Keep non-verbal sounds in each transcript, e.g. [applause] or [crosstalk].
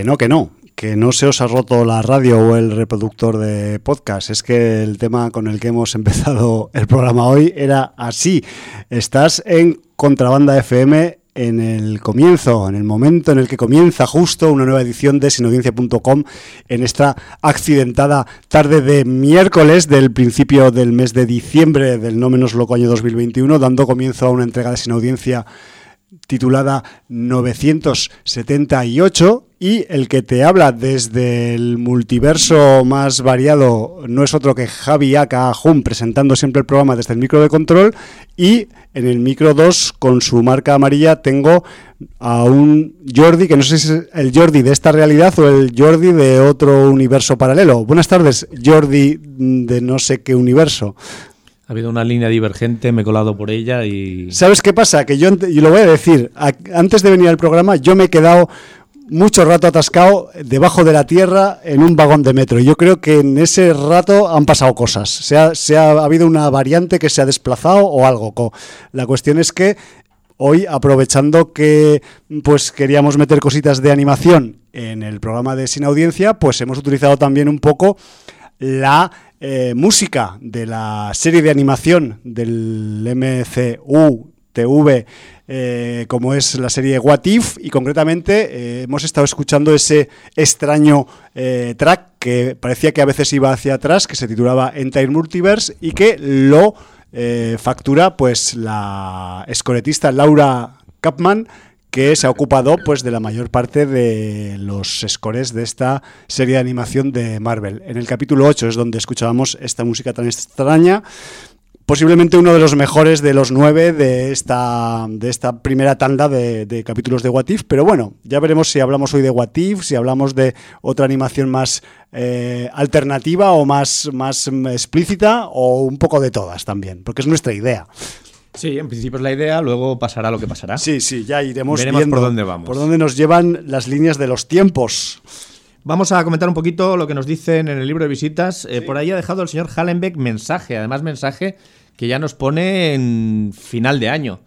Que no, que no, que no se os ha roto la radio o el reproductor de podcast. Es que el tema con el que hemos [laughs] empezado el programa hoy era así. Estás en Contrabanda FM en el comienzo, en el momento en el que comienza justo una nueva edición de sinaudiencia.com en esta accidentada tarde de miércoles del principio del mes de diciembre del no menos loco año 2021, dando comienzo a una entrega de Sinaudiencia titulada 978 y el que te habla desde el multiverso más variado no es otro que Javi Aka Hum presentando siempre el programa desde el micro de control y en el micro 2 con su marca amarilla tengo a un Jordi que no sé si es el Jordi de esta realidad o el Jordi de otro universo paralelo. Buenas tardes, Jordi de no sé qué universo. Ha habido una línea divergente, me he colado por ella y... ¿Sabes qué pasa? Que yo, y lo voy a decir, antes de venir al programa yo me he quedado mucho rato atascado debajo de la tierra en un vagón de metro. Yo creo que en ese rato han pasado cosas. Se ha, se ha, habido una variante que se ha desplazado o algo. La cuestión es que hoy, aprovechando que pues queríamos meter cositas de animación en el programa de Sin Audiencia, pues hemos utilizado también un poco la eh, música de la serie de animación del MCU TV, eh, como es la serie What If, y concretamente eh, hemos estado escuchando ese extraño track que parecía que a veces iba hacia atrás, que se titulaba Entire Multiverse, y que lo factura pues la escoletista Laura Kapman, que se ha ocupado pues de la mayor parte de los scores de esta serie de animación de Marvel. En el capítulo 8 es donde escuchábamos esta música tan extraña, posiblemente uno de los mejores de los nueve de esta, de esta primera tanda de, capítulos de What If, pero bueno, ya veremos si hablamos hoy de What If, si hablamos de otra animación más eh, alternativa o más, más explícita o un poco de todas también, porque es nuestra idea. Sí, en principio es la idea, luego pasará lo que pasará. Sí, sí, ya iremos Veremos viendo por dónde vamos. Por dónde nos llevan las líneas de los tiempos. Vamos a comentar un poquito lo que nos dicen en el libro de visitas. Eh, por ahí ha dejado el señor Hallenbeck mensaje, además mensaje que ya nos pone en final de año.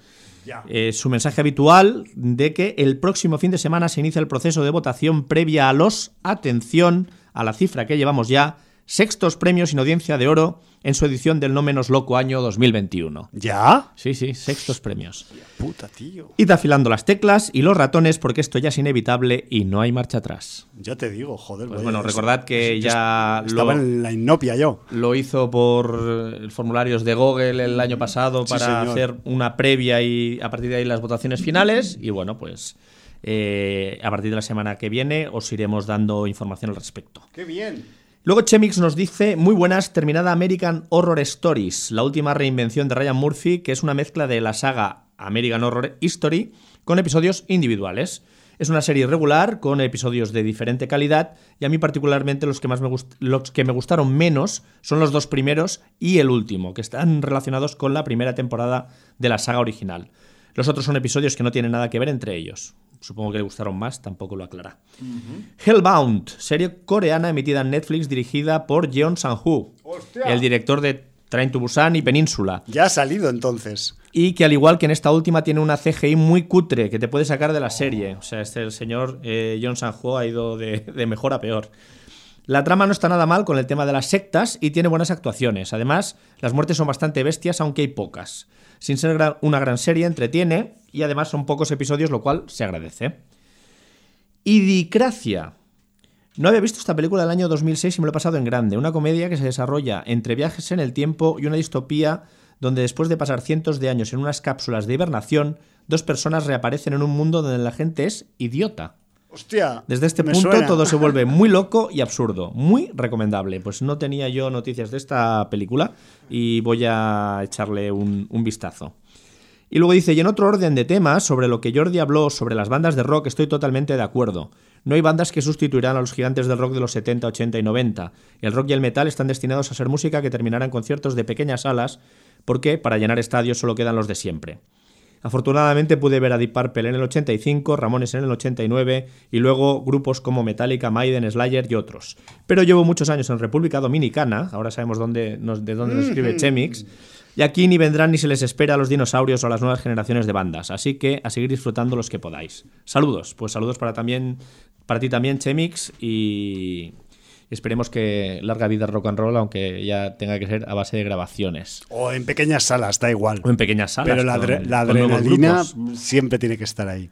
Eh, su mensaje habitual de que el próximo fin de semana se inicia el proceso de votación previa a los, atención a la cifra que llevamos ya, sextos premios sin audiencia de oro en su edición del no menos loco año 2021. ¿Ya? Sí, sí, sextos premios. Puta, tío. Id afilando las teclas y los ratones porque esto ya es inevitable y no hay marcha atrás. Ya te digo, joder. Pues bueno, recordad que ya estaba en la inopia yo. Lo hizo por formularios de Google el año pasado para hacer una previa y a partir de ahí las votaciones finales y bueno, pues eh, a partir de la semana que viene os iremos dando información al respecto. ¡Qué bien! Luego Chemix nos dice, muy buenas, terminada American Horror Stories, la última reinvención de Ryan Murphy, que es una mezcla de la saga American Horror History con episodios individuales. Es una serie regular con episodios de diferente calidad y a mí particularmente los que, más me los que me gustaron menos son los dos primeros y el último, que están relacionados con la primera temporada de la saga original. Los otros son episodios que no tienen nada que ver entre ellos supongo que le gustaron más, tampoco lo aclara. Hellbound, serie coreana emitida en Netflix dirigida por Jeon Sang-hoo, el director de Train to Busan y Península. Ya ha salido entonces. Y que al igual que en esta última tiene una CGI muy cutre que te puede sacar de la serie. O sea, este el señor eh, Jeon Sang-ho ha ido de, de mejor a peor. La trama no está nada mal con el tema de las sectas y tiene buenas actuaciones. Además, las muertes son bastante bestias, aunque hay pocas. Sin ser una gran serie, entretiene y además son pocos episodios, lo cual se agradece. Idicracia. No había visto esta película del año 2006 y me lo he pasado en grande. Una comedia que se desarrolla entre viajes en el tiempo y una distopía donde después de pasar cientos de años en unas cápsulas de hibernación, dos personas reaparecen en un mundo donde la gente es idiota. Hostia. Desde este punto todo se vuelve [laughs] muy loco y absurdo. Muy recomendable. Pues no tenía yo noticias de esta película y voy a echarle un, vistazo. Y luego dice, y en otro orden de temas, sobre lo que Jordi habló sobre las bandas de rock, estoy totalmente de acuerdo. No hay bandas que sustituirán a los gigantes del rock de los 70, 80 y 90. El rock y el metal están destinados a ser música que terminará en conciertos de pequeñas salas, porque para llenar estadios solo quedan los de siempre. Afortunadamente pude ver a Deep Purple en el 85, Ramones en el 89 y luego grupos como Metallica, Maiden, Slayer y otros. Pero llevo muchos años en República Dominicana, ahora sabemos dónde de dónde nos escribe Chemix, y aquí ni vendrán ni se les espera a los dinosaurios o a las nuevas generaciones de bandas, así que a seguir disfrutando los que podáis. Saludos, pues saludos para también para ti también, Chemix, y esperemos que larga vida rock and roll, aunque ya tenga que ser a base de grabaciones. O en pequeñas salas, da igual. O en pequeñas salas. Pero la, con- adre- la adrenalina siempre tiene que estar ahí.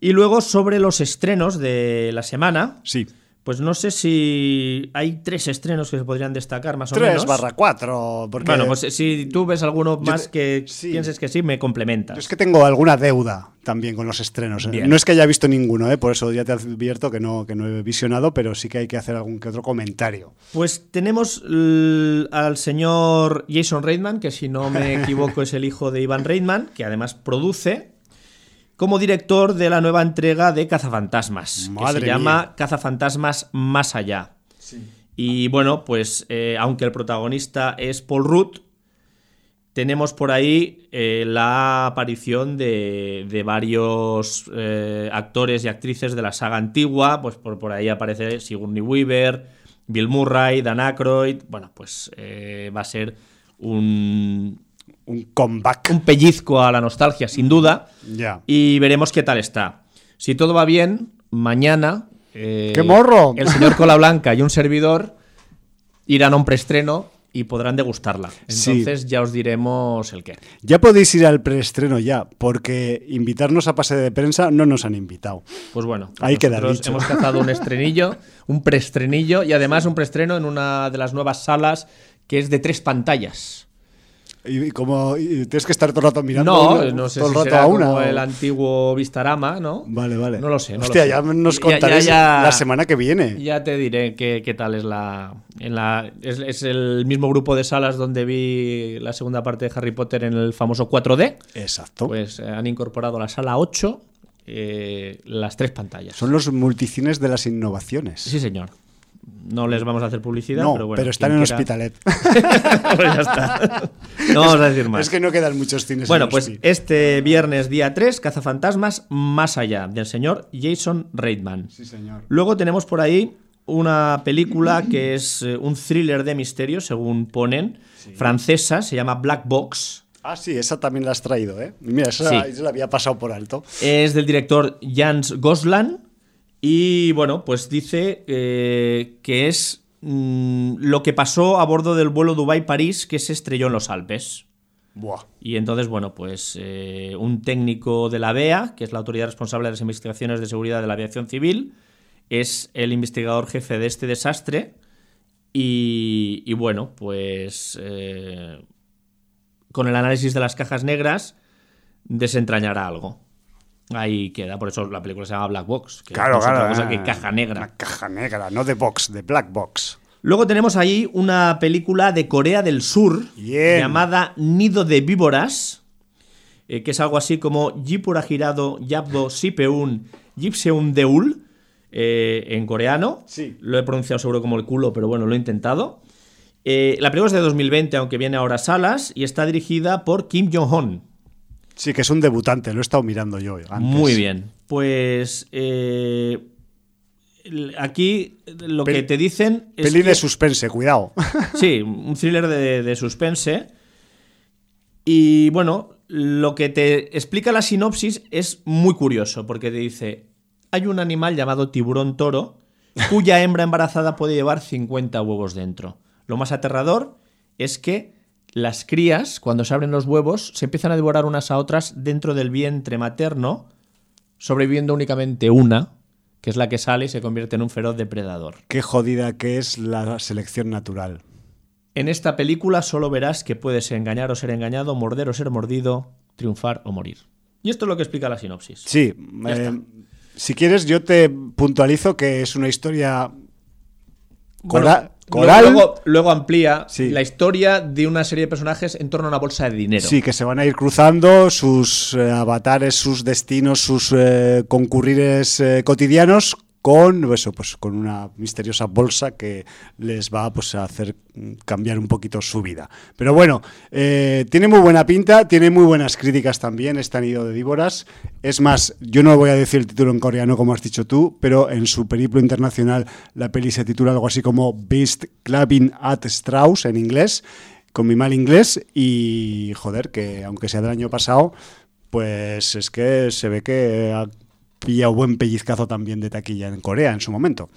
Y luego sobre los estrenos de la semana, Sí. Pues no sé si hay tres estrenos que se podrían destacar más o 3 menos. barra 4. Porque Bueno, pues si tú ves alguno más te- que sí. pienses que sí, me complementas. yo es que tengo alguna deuda también con los estrenos. ¿eh? No es que haya visto ninguno, ¿eh? por eso ya te advierto que no, que no he visionado, pero sí que hay que hacer algún que otro comentario. Pues tenemos al señor Jason Reitman, que si no me [laughs] equivoco es el hijo de Ivan Reitman, que además produce como director de la nueva entrega de Cazafantasmas, que se llama mía. Cazafantasmas Más Allá. Y bueno, pues eh, aunque el protagonista es Paul Rudd, tenemos por ahí eh, la aparición de, de varios eh, actores y actrices de la saga antigua. Pues por, por ahí aparece Sigourney Weaver, Bill Murray, Dan Aykroyd. Bueno, pues eh, va a ser un, Un comeback. un pellizco a la nostalgia, sin duda. Ya. Y veremos qué tal está. Si todo va bien, mañana. eh, ¡Qué morro! El señor Cola Blanca y un servidor irán a un preestreno y podrán degustarla. Sí. Entonces ya os diremos el qué. Ya podéis ir al preestreno ya, porque invitarnos a pase de prensa no nos han invitado. Pues bueno, Ahí queda dicho. hemos cazado un estrenillo, un preestrenillo y además un preestreno en una de las nuevas salas que es de tres pantallas. Y, como y tienes que estar todo el rato mirando No, una- no sé todo si el rato será a una. como o- el antiguo Vistarama, ¿no? Vale, vale. No lo sé. No Hostia, lo sé. ya nos Ya- contaréis ya- ya- la semana que viene. Ya te diré qué, qué tal es la. En la es, es el mismo grupo de salas donde vi la segunda parte de Harry Potter en el famoso 4D. Exacto. Pues eh, han incorporado la sala 8 eh, las tres pantallas. Son los multicines de las innovaciones. Sí, señor. No les vamos a hacer publicidad, no, pero bueno. están quien en quiera- Hospitalet. [laughs] Pues ya está. No vamos a decir más. es que no quedan muchos cines Bueno, en pues este viernes día 3, Cazafantasmas más allá, del señor Jason Reitman. Sí, señor. Luego tenemos por ahí una película que es eh, un thriller de misterio, según ponen, francesa, se llama Black Box. Ah, sí, esa también la has traído, ¿eh? Mira, esa Sí. esa la había pasado por alto. Es del director Jans Goslan y bueno, pues dice eh, que es mm, lo que pasó a bordo del vuelo Dubai-París que se estrelló en los Alpes. Buah. Y entonces, bueno, pues eh, un técnico de la BEA, que es la autoridad responsable de las investigaciones de seguridad de la aviación civil, es el investigador jefe de este desastre. Y, y bueno, pues eh, con el análisis de las cajas negras desentrañará algo. Ahí queda, por eso la película se llama Black Box, que Claro, es otra claro. cosa ah, que caja negra. Una caja negra, no de box, de black box. Luego tenemos ahí una película de Corea del Sur Bien. llamada Nido de Víboras, eh, que es algo así como Jipura Girado Yapdo Sipeun Jipseun Deul, eh, en coreano. Sí. Lo he pronunciado seguro como el culo, pero bueno, lo he intentado. Eh, la película es de 2020, aunque viene ahora a salas, y está dirigida por Kim Jong-un. Sí, que es un debutante, lo he estado mirando yo antes. Muy bien. Pues eh, aquí lo Pel- que te dicen es Peli que- de suspense, cuidado. [laughs] Sí, un thriller de, de suspense. Y bueno, lo que te explica la sinopsis es muy curioso, porque te dice, hay un animal llamado tiburón toro, cuya hembra embarazada puede llevar 50 huevos dentro. Lo más aterrador es que las crías, cuando se abren los huevos, se empiezan a devorar unas a otras dentro del vientre materno, sobreviviendo únicamente una, que es la que sale y se convierte en un feroz depredador. Qué jodida que es la selección natural. En esta película solo verás que puedes engañar o ser engañado, morder o ser mordido, triunfar o morir. Y esto es lo que explica la sinopsis. Sí, eh, si quieres yo te puntualizo que es una historia Bueno, coral. Luego, luego amplía Sí. la historia de una serie de personajes en torno a una bolsa de dinero. Sí, que se van a ir cruzando sus eh, avatares, sus destinos, sus eh, concurrires eh, cotidianos con eso, pues con una misteriosa bolsa que les va pues, a hacer cambiar un poquito su vida. Pero bueno, eh, tiene muy buena pinta, tiene muy buenas críticas también, este nido de víboras. Es más, yo no voy a decir el título en coreano como has dicho tú, pero en su periplo internacional la peli se titula algo así como Beast Clubbing at Strauss en inglés con mi mal inglés y joder, que aunque sea del año pasado, pues es que se ve que pillado buen pellizcazo también de taquilla en Corea en su momento.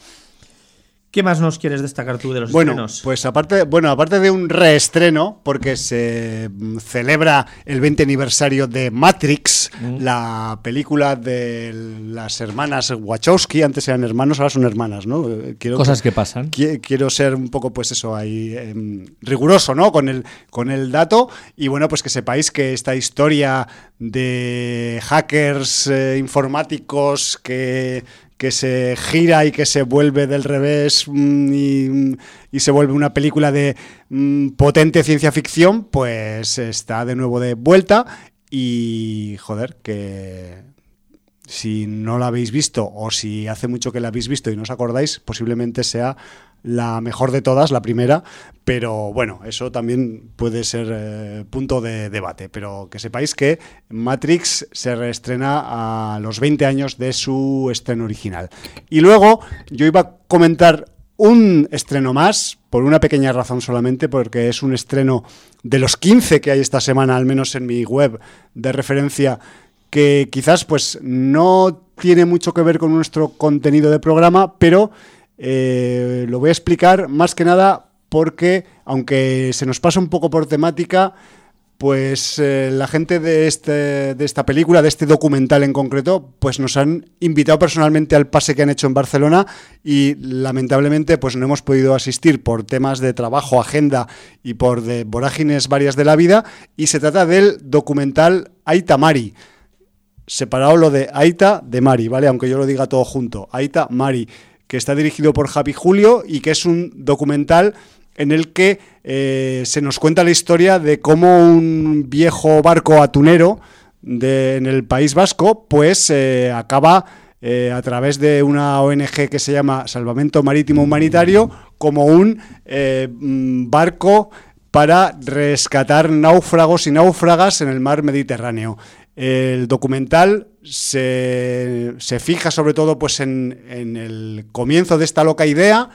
¿Qué más nos quieres destacar tú de los Bueno, estrenos? pues aparte, bueno, aparte de un reestreno, porque se mm, celebra el 20 aniversario de Matrix, Mm. la película de las hermanas Wachowski, antes eran hermanos, ahora son hermanas, ¿no? Eh, Quiero Cosas que pasan. Qui- quiero ser un poco pues eso ahí em, riguroso no con el con el dato y bueno pues que sepáis que esta historia de hackers eh, informáticos que que se gira y que se vuelve del revés mm, y, y se vuelve una película de mm, potente ciencia ficción pues está de nuevo de vuelta. Y joder que si no la habéis visto o si hace mucho que la habéis visto y no os acordáis, posiblemente sea la mejor de todas, la primera, pero bueno, eso también puede ser eh, punto de debate, pero que sepáis que Matrix se reestrena a los 20 años de su estreno original. Y luego yo iba a comentar un estreno más, por una pequeña razón solamente, porque es un estreno de los 15 que hay esta semana, al menos en mi web de referencia, que quizás pues no tiene mucho que ver con nuestro contenido de programa, pero eh, lo voy a explicar más que nada porque, aunque se nos pasa un poco por temática, pues eh, la gente de, este, de esta película, de este documental en concreto, pues nos han invitado personalmente al pase que han hecho en Barcelona y lamentablemente pues no hemos podido asistir por temas de trabajo, agenda y por de vorágines varias de la vida y se trata del documental Aita Mari separado lo de Aita de Mari, ¿vale? Aunque yo lo diga todo junto. Aita Mari, que está dirigido por Javi Julio y que es un documental en el que eh, se nos cuenta la historia de cómo un viejo barco atunero de, en el País Vasco, pues eh, acaba eh, a través de una ONG que se llama Salvamento Marítimo Humanitario como un mm, barco para rescatar náufragos y náufragas en el mar Mediterráneo. El documental se, se fija sobre todo pues, en, en el comienzo de esta loca idea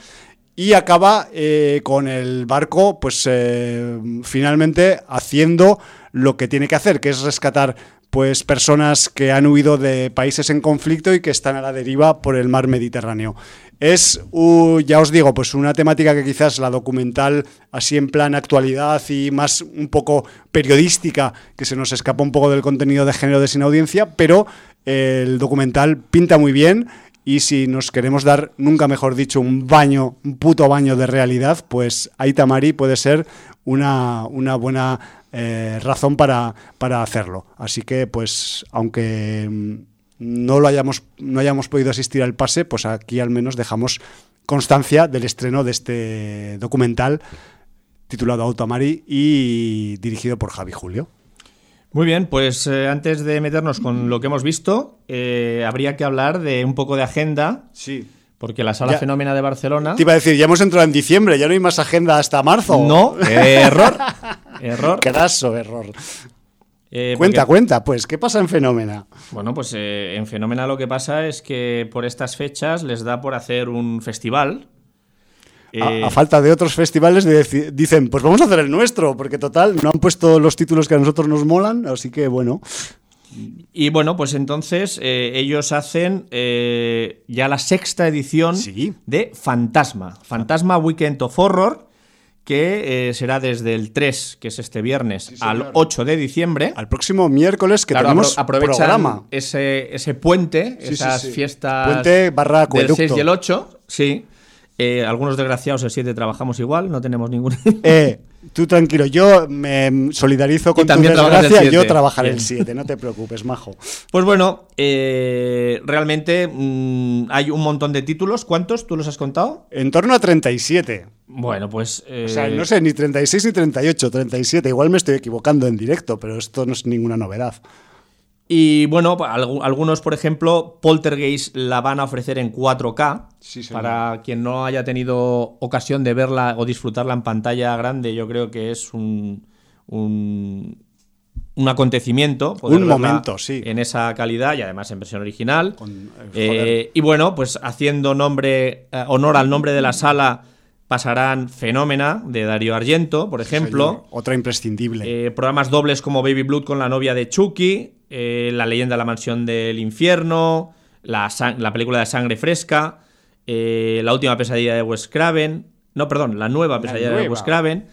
y acaba eh, con el barco, pues eh, finalmente haciendo lo que tiene que hacer, que es rescatar pues personas que han huido de países en conflicto y que están a la deriva por el mar Mediterráneo. Es, ya os digo, pues una temática que quizás la documental, así en plan actualidad y más un poco periodística, que se nos escapa un poco del contenido de género de sin audiencia, pero eh, el documental pinta muy bien y si nos queremos dar, nunca mejor dicho, un baño, un puto baño de realidad, pues Aitamari puede ser una, una buena eh, razón para, para hacerlo. Así que, pues, aunque mm, no lo hayamos, no hayamos podido asistir al pase, pues aquí al menos dejamos constancia del estreno de este documental titulado Autamari y dirigido por Javi Julio. Muy bien, pues eh, antes de meternos con lo que hemos visto, eh, habría que hablar de un poco de agenda, Sí. porque la Sala Ya. Fenómena de Barcelona... Te iba a decir, ya hemos entrado en diciembre, ya no hay más agenda hasta marzo. No, [laughs] error, [laughs] error. Quedazo, error. Eh, Cuenta, porque- cuenta, pues, ¿qué pasa en Fenómena? Bueno, pues eh, en Fenómena lo que pasa es que por estas fechas les da por hacer un festival. A, Eh, a falta de otros festivales, de dicen, pues vamos a hacer el nuestro, porque total, no han puesto los títulos que a nosotros nos molan, así que bueno. Y bueno, pues entonces eh, ellos hacen eh, ya la sexta edición Sí. de Fantasma. Fantasma Weekend of Horror, que eh, será desde el 3, que es este viernes, señor. al 8 de diciembre. Al próximo miércoles que Claro, tenemos apro- programa. Ese, ese puente, Sí, sí, esas sí. fiestas Puente barra del acueducto. 6 y el 8, sí. Eh, algunos desgraciados el 7 trabajamos igual, no tenemos ningún... Eh, tú tranquilo, yo me solidarizo con tu también el desgracia, yo 7. trabajaré el Bien. 7, no te preocupes, majo. Pues bueno, eh, realmente mm, hay un montón de títulos. ¿Cuántos? ¿Tú los has contado? En torno a 37. Bueno, pues... eh, O sea, no sé, ni 36 ni 38, 37. Igual me estoy equivocando en directo, pero esto no es ninguna novedad. Y bueno, algunos, por ejemplo, Poltergeist la van a ofrecer en 4K. Sí, para quien no haya tenido ocasión de verla o disfrutarla en pantalla grande, yo creo que es un, un, un acontecimiento. Un momento, sí. En esa calidad y además en versión original. Con- eh, Eh, y bueno, pues haciendo nombre, eh, honor al nombre de la sala, pasarán Fenómena de Darío Argento, por ejemplo. Otra imprescindible. Eh, programas dobles como Baby Blood con la novia de Chucky, eh, La leyenda de la mansión del infierno, la, película de Sangre Fresca, eh, La última pesadilla de Wes Craven, no, perdón, la nueva pesadilla de nueva. Wes Craven,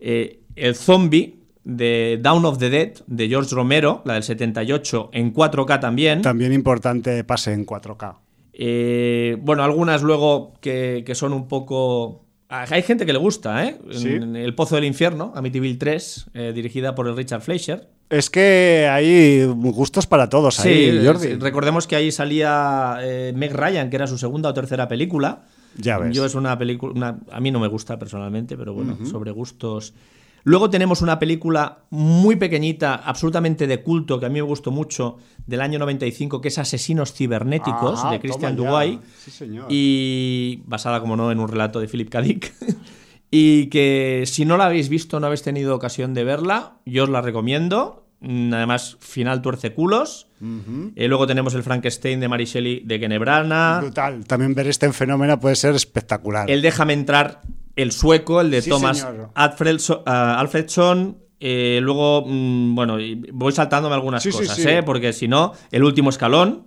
El zombie de Down of the Dead de George Romero, la del 78 en 4K también. También importante pase en 4K. Eh, bueno, algunas luego que, que son un poco... Hay gente que le gusta, ¿eh? Sí. El Pozo del Infierno, Amityville 3, eh, dirigida por el Richard Fleischer. Es que hay gustos para todos ahí, Sí, Jordi. sí, recordemos que ahí salía eh, Meg Ryan, que era su segunda o tercera película. Ya ves. Yo es una película, a mí no me gusta personalmente, pero bueno, sobre gustos. Luego tenemos una película muy pequeñita, absolutamente de culto, que a mí me gustó mucho, del año 95, que es Asesinos Cibernéticos, Ajá, de Christian. Duguay. Sí, señor. Y basada, como no, en un relato de Philip K. Dick. [laughs] y que si no la habéis visto, no habéis tenido ocasión de verla, yo os la recomiendo. Mm, Además, final tuerce culos. Eh, luego tenemos el Frankenstein de Mary Shelley de Genebrana. Brutal. También ver este fenómeno puede ser espectacular. El Déjame entrar, el sueco, el de Sí, Thomas señor. Alfredso- ah, Alfredson. Eh, luego, mm, bueno, voy saltándome algunas Sí, cosas, sí. ¿eh? porque si no, el último escalón.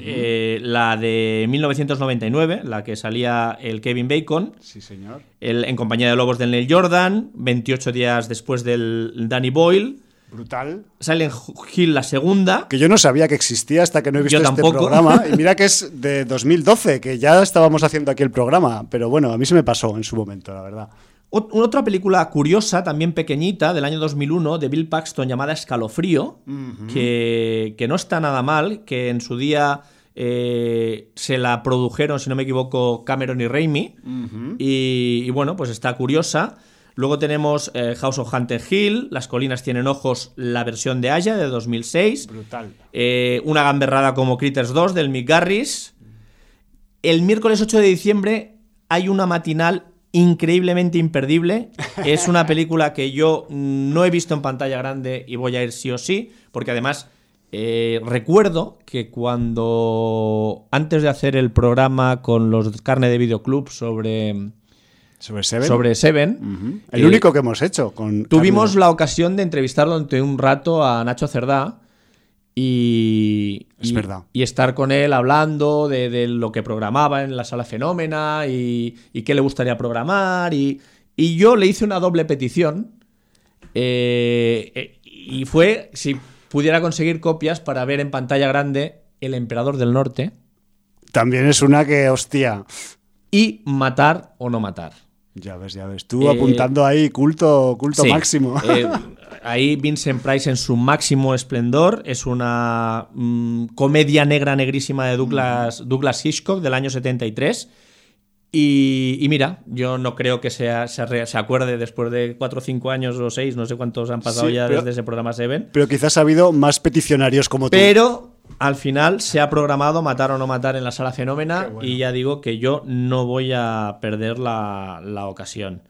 eh, la de 1999, la que salía el Kevin Bacon, Sí, señor. el, en compañía de Lobos del Neil Jordan, 28 días después del Danny Boyle, Brutal. Silent Hill la segunda, Que yo no sabía que existía hasta que no he visto Yo este programa. [laughs] Y mira que es de 2012, que ya estábamos haciendo aquí el programa. Pero bueno, a mí se me pasó en su momento, la verdad. Ot- Otra película curiosa, también pequeñita, del año 2001, de Bill Paxton, llamada Escalofrío, que, que no está nada mal, que en su día eh, se la produjeron, si no me equivoco, Cameron y Raimi, y, y bueno, pues está curiosa. Luego tenemos eh, House of Hunter Hill, Las colinas tienen ojos, la versión de Aya de 2006, Brutal. eh, una gamberrada como Critters 2 del Mick Garris. El miércoles 8 de diciembre hay una matinal increíblemente imperdible. [laughs] Es una película que yo no he visto en pantalla grande y voy a ir sí o sí, porque además eh, recuerdo que cuando antes de hacer el programa con los carne de videoclub sobre ¿Sobre Seven? sobre Seven, Ujú. El eh, único que hemos hecho. Con Tuvimos Carmen. la ocasión de entrevistar durante un rato a Nacho Cerdá y, Es y- verdad. y estar con él hablando de, de lo que programaba en la sala Fenómena y, y qué le gustaría programar. Y, y yo le hice una doble petición eh, eh, y fue si pudiera conseguir copias para ver en pantalla grande El Emperador del Norte También es una que, hostia. y Matar o no matar. Ya ves, ya ves. Tú Eh, apuntando ahí, culto, culto Sí. máximo. Eh, ahí Vincent Price en su máximo esplendor. Es una mm, comedia negra negrísima de Douglas, Douglas Hitchcock del año 73. Y, y mira, yo no creo que sea, se, se acuerde después de 4 o 5 años o 6, no sé cuántos han pasado Sí, ya pero- desde ese programa Seven. Pero quizás ha habido más peticionarios como tú. Pero al final se ha programado matar o no matar en la sala Fenómena bueno. y ya digo que yo no voy a perder la, la ocasión.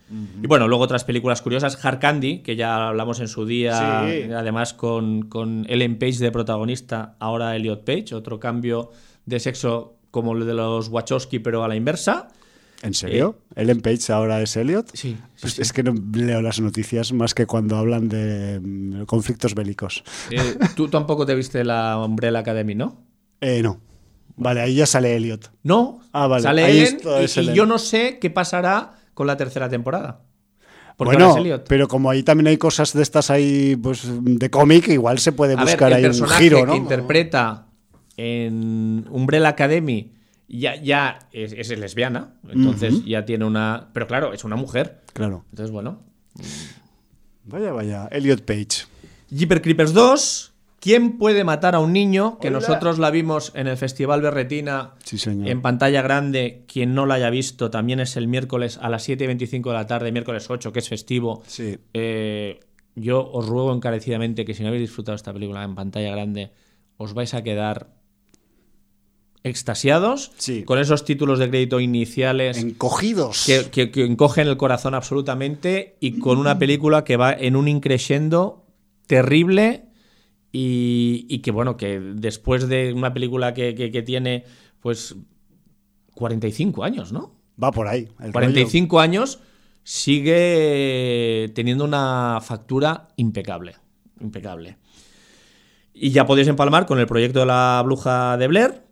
Y bueno, luego otras películas curiosas, Hard Candy, que ya hablamos en su día, Sí. además con, con Ellen Page de protagonista, ahora Elliot Page, otro cambio de sexo como el de los Wachowski pero a la inversa. ¿En serio? ¿Ellen Page ahora es Elliot? eh, Sí, Pues Es que no leo las noticias más que cuando hablan de mm, conflictos bélicos. Eh, tú tampoco te viste la Umbrella Academy, ¿no? Eh, no. Vale, ahí ya sale Elliot. No, Ah, vale. sale Ahí Ellen y- yo no sé qué pasará con la tercera temporada. Porque bueno, ahora es Elliot. pero como ahí también hay cosas de estas ahí, pues de cómic, igual se puede A ver, buscar el ahí un giro, ¿no? que interpreta en Umbrella Academy ya, ya es, es lesbiana, entonces ya tiene una... Pero claro, es una mujer. Claro. Entonces, bueno. Vaya, vaya. Elliot Page. Jeeper Creepers 2. ¿Quién puede matar a un niño? Que Hola. nosotros la vimos en el Festival Berretina Sí, señor. en pantalla grande. Quien no la haya visto, también es el miércoles a las 7 y 25 de la tarde, miércoles 8, que es festivo. Sí. Eh, yo os ruego encarecidamente que si no habéis disfrutado esta película en pantalla grande, os vais a quedar extasiados Sí. con esos títulos de crédito iniciales Encogidos. que, que- que encogen el corazón absolutamente y con una película que va en un increscendo terrible y, y que bueno, que después de una película que, tiene pues 45 años, ¿no? Va por ahí. el rollo. 45 años sigue teniendo una factura impecable. Impecable. Y ya podéis empalmar con el proyecto de la bruja de Blair,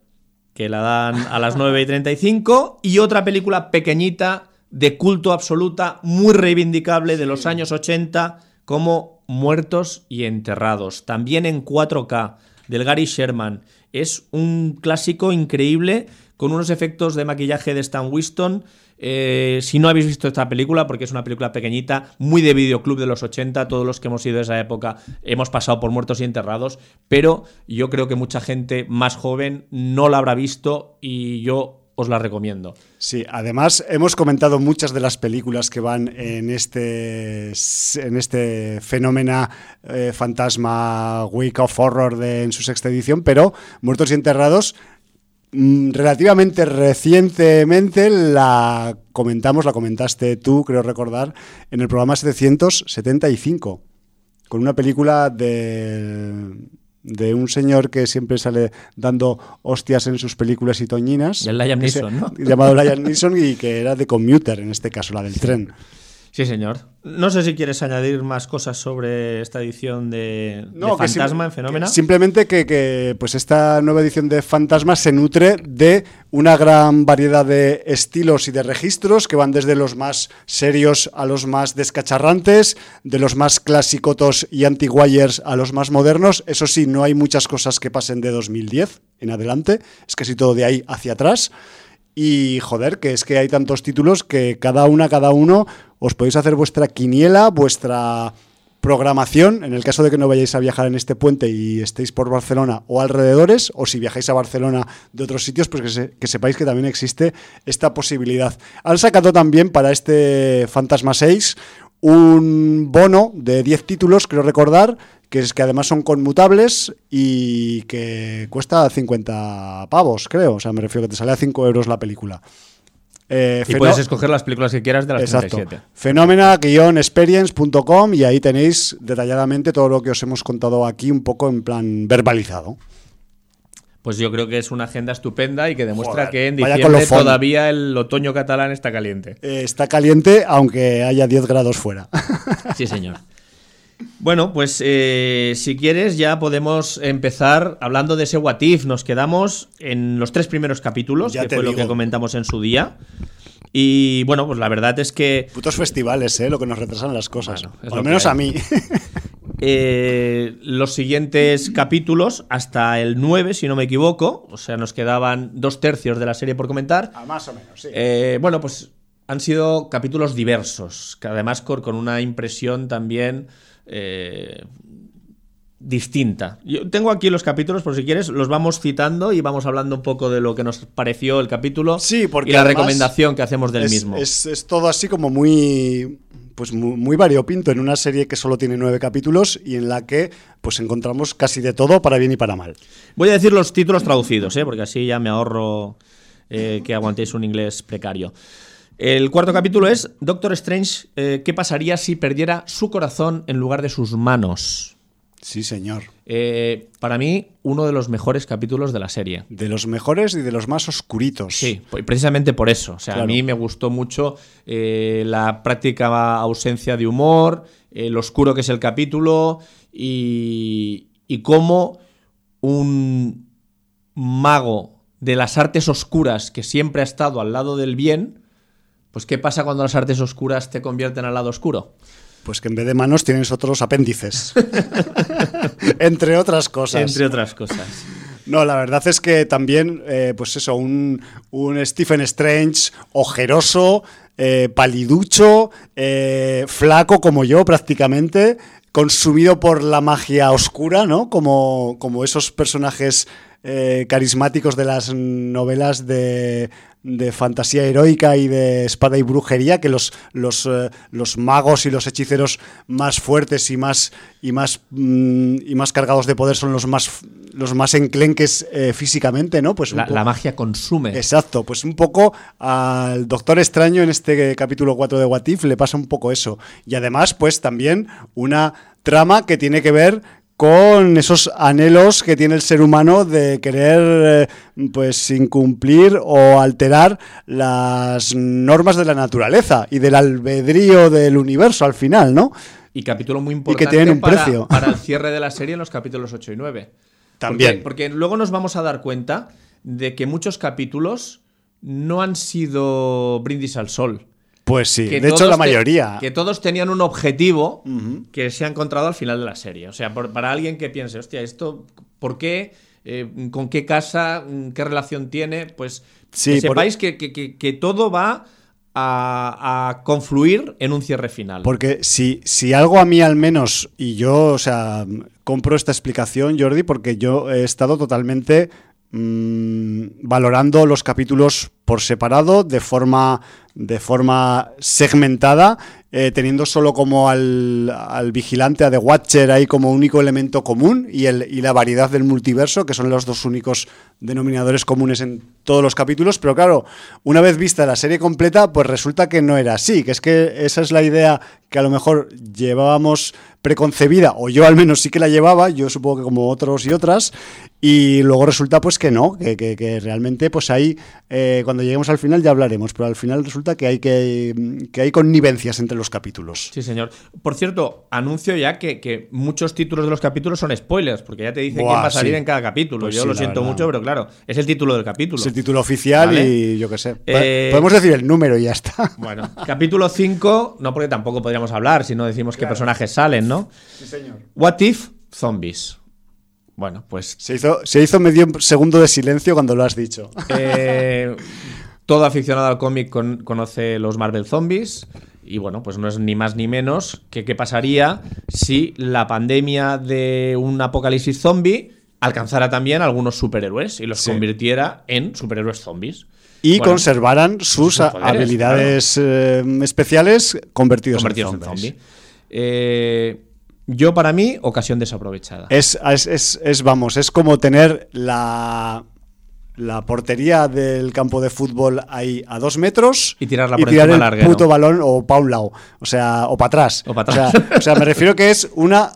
que la dan a las 9 y 35, y otra película pequeñita, de culto absoluta, muy reivindicable de los años 80, como Muertos y Enterrados, también en 4K, del Gary Sherman. Es un clásico increíble con unos efectos de maquillaje de Stan Winston. Eh, si no habéis visto esta película, porque es una película pequeñita, muy de videoclub de los 80, todos los que hemos ido a esa época hemos pasado por muertos y enterrados, pero yo creo que mucha gente más joven no la habrá visto y yo os la recomiendo. Sí, además hemos comentado muchas de las películas que van en este, en este fenómeno eh, fantasma Week of Horror de, en su sexta edición, pero Muertos y Enterrados relativamente recientemente la comentamos, la comentaste tú, creo recordar, en el programa 775, con una película de de un señor que siempre sale dando hostias en sus películas y toñinas. El Liam Neeson, ¿no? Llamado Liam Neeson y que era de Commuter, en este caso, la del tren. Sí, señor. No sé si quieres añadir más cosas sobre esta edición de, Fantasma en Fenómena. Simplemente que, pues esta nueva edición de Fantasma se nutre de una gran variedad de estilos y de registros que van desde los más serios a los más descacharrantes, de los más clasicotos y anti-wires a los más modernos. Eso sí, no hay muchas cosas que pasen de 2010 en adelante, es casi todo de ahí hacia atrás. Y joder, que es que hay tantos títulos que cada una, cada uno, os podéis hacer vuestra quiniela, vuestra programación, en el caso de que no vayáis a viajar en este puente y estéis por Barcelona o alrededores, o si viajáis a Barcelona de otros sitios, pues que, sepáis que también existe esta posibilidad. Han sacado también para este Fantasma 6 un bono de 10 títulos, creo recordar, que es que además son conmutables y que cuesta 50 pavos, creo. O sea, me refiero que te sale a 5 euros la película. Eh, y puedes escoger las películas que quieras de las Exacto. 37. Fenómena-experience.com y ahí tenéis detalladamente todo lo que os hemos contado aquí, un poco en plan verbalizado. Pues yo creo que es una agenda estupenda y que demuestra que en diciembre todavía el otoño catalán está caliente. Eh, está caliente, aunque haya 10 grados fuera. Sí, señor. [laughs] Bueno, pues eh, si quieres ya podemos empezar hablando de ese What If. Nos quedamos en los tres primeros capítulos, que fue lo que comentamos en su día. Y bueno, pues la verdad es que... Putos festivales, ¿eh? Lo que nos retrasan las cosas. Al menos a mí. [laughs] Eh, los siguientes capítulos, hasta el 9, si no me equivoco, o sea, nos quedaban dos tercios de la serie por comentar. Ah, más o menos, sí. Eh, bueno, pues han sido capítulos diversos, que además con una impresión también eh, distinta. Yo tengo aquí los capítulos, por si quieres, los vamos citando y vamos hablando un poco de lo que nos pareció el capítulo sí, porque y la recomendación que hacemos del mismo. Es, todo así como muy pues muy, variopinto en una serie que solo tiene nueve capítulos y en la que pues encontramos casi de todo para bien y para mal. Voy a decir los títulos traducidos, ¿eh? porque así ya me ahorro eh, que aguantéis un inglés precario. El cuarto capítulo es Doctor Strange, eh, ¿qué pasaría si perdiera su corazón en lugar de sus manos? Sí, señor. Eh, para mí, uno de los mejores capítulos de la serie. De los mejores y de los más oscuritos. Sí, precisamente por eso. O sea, a mí me gustó mucho eh, la práctica ausencia de humor, lo oscuro que es el capítulo y, y cómo un mago de las artes oscuras que siempre ha estado al lado del bien pues ¿qué pasa cuando las artes oscuras te convierten al lado oscuro? Pues que en vez de manos tienes otros apéndices. [laughs] Entre otras cosas. Entre otras cosas. No, la verdad es que también, eh, pues eso, un, Stephen Strange ojeroso, eh, paliducho, eh, flaco como yo prácticamente, consumido por la magia oscura, ¿no? Como, como esos personajes carismáticos de las novelas de, de fantasía heroica y de espada y brujería que los, los, eh, los magos y los hechiceros más fuertes y más, y más, mm, y más cargados de poder son los más, los más enclenques eh, físicamente, ¿no? Pues la, magia consume. Exacto, pues un poco al Doctor Extraño en este capítulo 4 de Watif le pasa un poco eso. Y además, pues también una trama que tiene que ver con esos anhelos que tiene el ser humano de querer eh, pues incumplir o alterar las normas de la naturaleza y del albedrío del universo al final, ¿no? Y capítulo muy importante y que tienen un para, precio. para el [laughs] cierre de la serie en los capítulos 8 y 9. También. Porque, luego nos vamos a dar cuenta de que muchos capítulos no han sido brindis al sol. Pues sí, de hecho la te- mayoría. que todos tenían un objetivo que se ha encontrado al final de la serie. O sea, por- para alguien que piense, hostia, esto, ¿por qué? Eh, ¿Con qué casa? ¿Qué relación tiene? Pues Sí, que por- sepáis que, que- que- que todo va a, a confluir en un cierre final. Porque si, si algo a mí al menos, y yo, o sea, compro esta explicación, Jordi, porque yo he estado totalmente mm, valorando los capítulos por separado, de forma, de forma segmentada, eh, teniendo solo como al, al vigilante, a The Watcher, ahí como único elemento común, y, el, y la variedad del multiverso, que son los dos únicos denominadores comunes en todos los capítulos. Pero claro, una vez vista la serie completa, pues resulta que no era así, que es que esa es la idea que a lo mejor llevábamos preconcebida, o yo al menos sí que la llevaba, yo supongo que como otros y otras, y luego resulta pues que no, que, que- que realmente pues ahí, eh, cuando lleguemos al final ya hablaremos, pero al final resulta que hay, que, que hay connivencias entre los capítulos. Sí, señor. Por cierto, anuncio ya que, que muchos títulos de los capítulos son spoilers, porque ya te dicen Buah, quién va a salir sí. en cada capítulo. Pues Yo sí, lo siento verdad. mucho, pero claro, es el título del capítulo. Es el título oficial Vale. y yo qué sé. Eh, Podemos decir el número y ya está. [laughs] Bueno, capítulo 5, no porque tampoco podríamos hablar si no decimos qué personajes salen, ¿no? Sí, señor. What if zombies? Bueno, pues Se hizo, se hizo medio segundo de silencio cuando lo has dicho. eh, todo aficionado al cómic con- conoce los Marvel Zombies. Y bueno, pues no es ni más ni menos que qué pasaría si la pandemia de un apocalipsis zombie alcanzara también a algunos superhéroes y los Sí. convirtiera en superhéroes zombies. Y Bueno, conservaran sus, sus poderes, habilidades eh, especiales convertidos, convertidos en en zombies. zombie. Eh, yo, para mí, ocasión desaprovechada. Es, es, es- es, vamos, es como tener la, la portería del campo de fútbol ahí a dos metros Y tirarla y por tirar encima el larguero. puto balón o para un lado, o sea, o para atrás. O pa' atrás. O sea, o sea, me [laughs] refiero que es una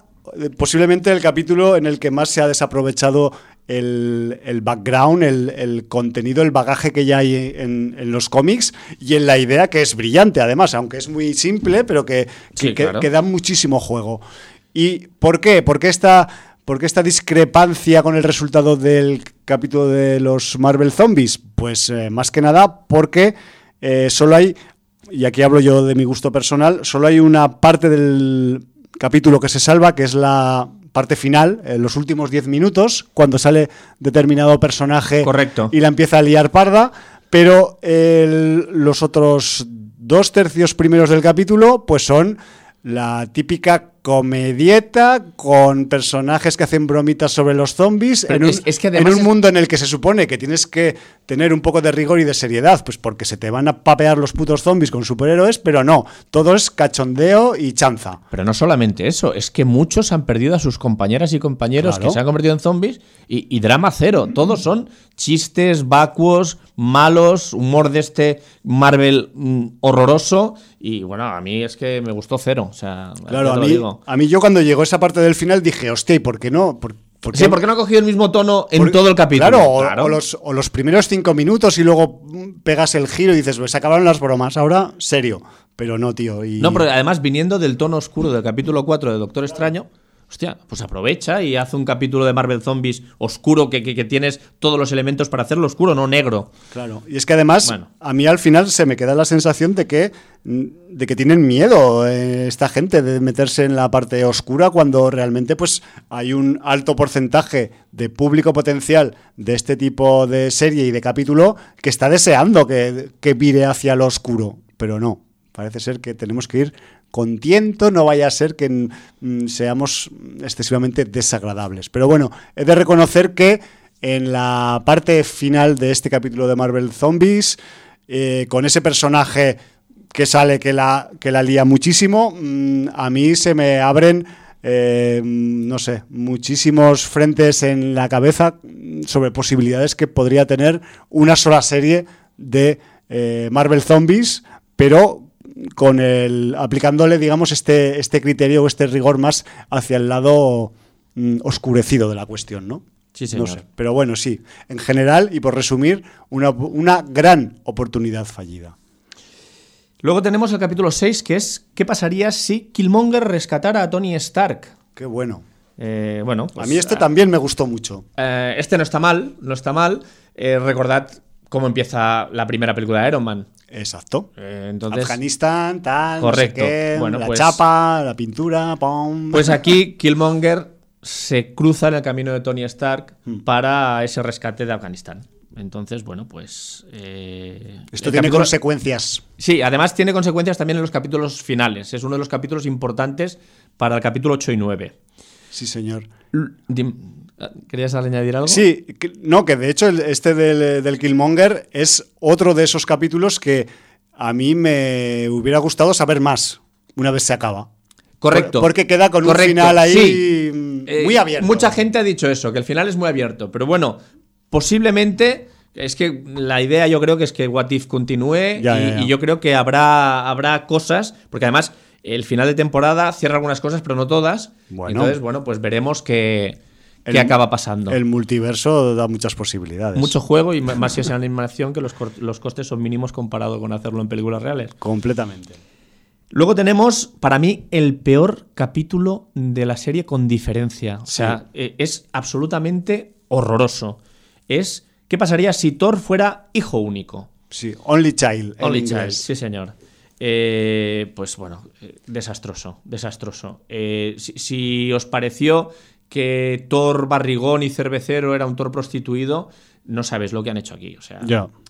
posiblemente el capítulo en el que más se ha desaprovechado el, el background, el, el contenido, el bagaje que ya hay en, en los cómics y en la idea que es brillante, además, aunque es muy simple, pero que, que, Sí, que da muchísimo juego. ¿Y por qué? ¿Por qué esta, por qué esta discrepancia con el resultado del capítulo de los Marvel Zombies? Pues eh, más que nada porque eh, solo hay, y aquí hablo yo de mi gusto personal, solo hay una parte del capítulo que se salva, que es la parte final, en los últimos 10 minutos, cuando sale determinado personaje Correcto. y la empieza a liar parda, pero el- los otros dos tercios primeros del capítulo, pues son la típica comedieta con personajes que hacen bromitas sobre los zombies en un, es- es que en además un es- mundo en el que se supone que tienes que tener un poco de rigor y de seriedad, pues porque se te van a papear los putos zombies con superhéroes, pero no, todo es cachondeo y chanza. Pero no solamente eso, es que muchos han perdido a sus compañeras y compañeros Claro. que se han convertido en zombies y, y drama cero. Todos son chistes vacuos, malos, humor de este Marvel mm, horroroso. Y bueno, a mí es que me gustó cero. O sea, Claro, a mí, digo. a mí yo cuando llegó esa parte del final dije, hostia, ¿y por qué no? ¿Por, por Sí, ¿por qué no ha cogido el mismo tono en todo el capítulo? Claro, o, o los, o los primeros cinco minutos y luego mm, pegas el giro y dices, pues se acabaron las bromas, ahora serio. Pero no, tío. Y... No, pero además viniendo del tono oscuro del capítulo 4 de Doctor Extraño, hostia, pues aprovecha y hace un capítulo de Marvel Zombies oscuro que, que- que tienes todos los elementos para hacerlo oscuro, no negro. Claro, y es que además Bueno. a mí al final se me queda la sensación de que, de que tienen miedo eh, esta gente de meterse en la parte oscura cuando realmente pues hay un alto porcentaje de público potencial de este tipo de serie y de capítulo que está deseando que, que vire hacia lo oscuro, pero no, parece ser que tenemos que ir con tiento, no vaya a ser que mm, seamos excesivamente desagradables. Pero bueno, he de reconocer que en la parte final de este capítulo de Marvel Zombies, eh, con ese personaje que sale que la, que la lía muchísimo, mm, a mí se me abren, eh, no sé, muchísimos frentes en la cabeza mm, sobre posibilidades que podría tener una sola serie de eh, Marvel Zombies, pero con el aplicándole, digamos, este, este criterio o este rigor más hacia el lado mm, oscurecido de la cuestión, ¿no? Sí, No señor. sé, pero bueno, sí. En general, y por resumir, una, una gran oportunidad fallida. Luego tenemos el capítulo 6, que es ¿qué pasaría si Killmonger rescatara a Tony Stark? Qué bueno. Eh, bueno, pues, a mí este también me gustó mucho. eh, este no está mal, no está mal. eh, recordad cómo empieza la primera película de Iron Man. Exacto. Eh, entonces, Afganistán, tal, Correcto. no sé qué, Bueno, la pues- chapa, la pintura, pom. pues aquí [laughs] Killmonger se cruza en el camino de Tony Stark Hmm. para ese rescate de Afganistán. Entonces, bueno, pues... eh, Esto tiene capítulo- consecuencias. Sí, además tiene consecuencias también en los capítulos finales. Es uno de los capítulos importantes para el capítulo 8 y 9. Sí, señor. L- ¿Querías añadir algo? Sí, que- no, que de hecho el- este del, del Killmonger es otro de esos capítulos que a mí me hubiera gustado saber más una vez se acaba. Correcto. Por- porque queda con Correcto, un final ahí sí. mm, Eh, muy abierto. Mucha gente ha dicho eso, que el final es muy abierto. Pero bueno, posiblemente. Es que la idea yo creo que es que What If continúe Ya, y, ya, ya. y yo creo que habrá, habrá cosas, porque además el final de temporada cierra algunas cosas, pero no todas. Bueno. Entonces, bueno, pues veremos qué, qué El- acaba pasando. El multiverso da muchas posibilidades. Mucho juego y más si es en animación, que los, los costes son mínimos comparado con hacerlo en películas reales. Completamente. Luego tenemos, para mí, el peor capítulo de la serie con diferencia. O sea, eh, es absolutamente horroroso. Es, ¿qué pasaría si Thor fuera hijo único? Sí, Only Child. en Only inglés. Child, sí señor. Eh, pues bueno, eh, desastroso, desastroso. Eh, si, si os pareció que Thor barrigón y cervecero era un Thor prostituido, no sabes lo que han hecho aquí. O sea,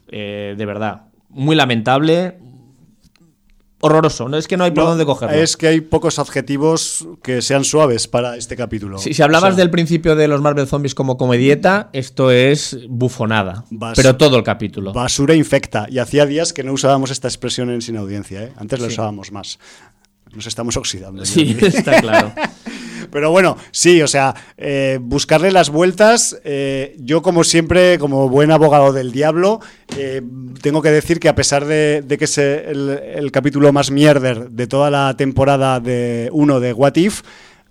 eh, de verdad, muy lamentable, horroroso. No es que no hay por No, dónde cogerlo. Es que hay pocos adjetivos que sean suaves para este capítulo. Si, si hablabas O sea, del principio de los Marvel Zombies como comedieta, esto es bufonada. Pero todo el capítulo. Basura infecta. Y hacía días que no usábamos esta expresión en Sin Audiencia. ¿eh? Antes la Sí. usábamos más. Nos estamos oxidando. Sí, [laughs] está claro. Pero bueno, sí, o sea, eh, buscarle las vueltas. eh, yo, como siempre, como buen abogado del diablo, eh, tengo que decir que a pesar de, que es el, el capítulo más mierder de toda la temporada de 1 de What If,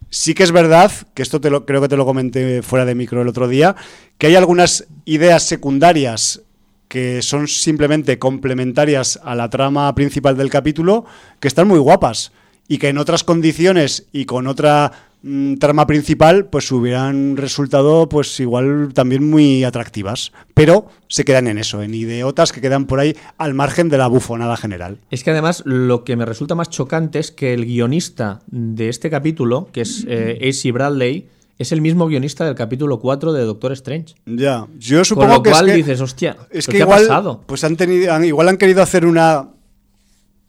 sí que es verdad, que esto te lo, creo que te lo comenté fuera de micro el otro día, que hay algunas ideas secundarias que son simplemente complementarias a la trama principal del capítulo, que están muy guapas y que en otras condiciones y con otra mm, trama principal pues hubieran resultado pues igual también muy atractivas, pero se quedan en eso, en ideotas que quedan por ahí al margen de la bufonada general. Es que además lo que me resulta más chocante es que el guionista de este capítulo, que es eh, AC Bradley, es el mismo guionista del capítulo 4 de Doctor Strange. Ya, yo Con supongo lo que cual es que, dices, hostia, es ¿pero que ¿qué igual ha pasado? pues han tenido han- igual han querido hacer una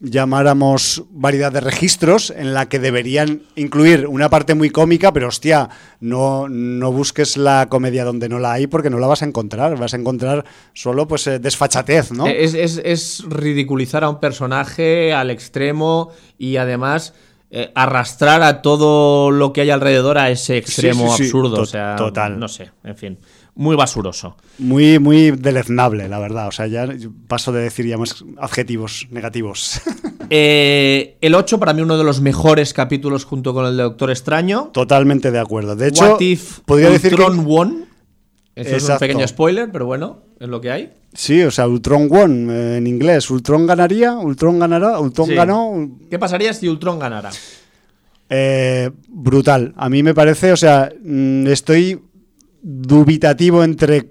llamáramos variedad de registros en la que deberían incluir una parte muy cómica, pero hostia, no, no busques la comedia donde no la hay porque no la vas a encontrar, vas a encontrar solo pues eh, desfachatez, ¿no? Eh, Es, es- es ridiculizar a un personaje al extremo y además eh, arrastrar a todo lo que hay alrededor a ese extremo sí, sí, absurdo. to- o sea, total. No sé, en fin. Muy basuroso. Muy, muy deleznable, la verdad. O sea, ya paso de decir ya más adjetivos negativos. [laughs] Eh, el 8, para mí, uno de los mejores capítulos junto con el de Doctor Extraño. Totalmente de acuerdo. De hecho, What if podría decir que Ultron won? Eso es un pequeño spoiler, pero bueno, es lo que hay. sí, o sea, Ultron won eh, en inglés. Ultron ganaría, Ultron ganará, Ultron Sí. ganó. ¿Qué pasaría si Ultron ganara? Eh, brutal. A mí me parece, o sea, mm, estoy dubitativo entre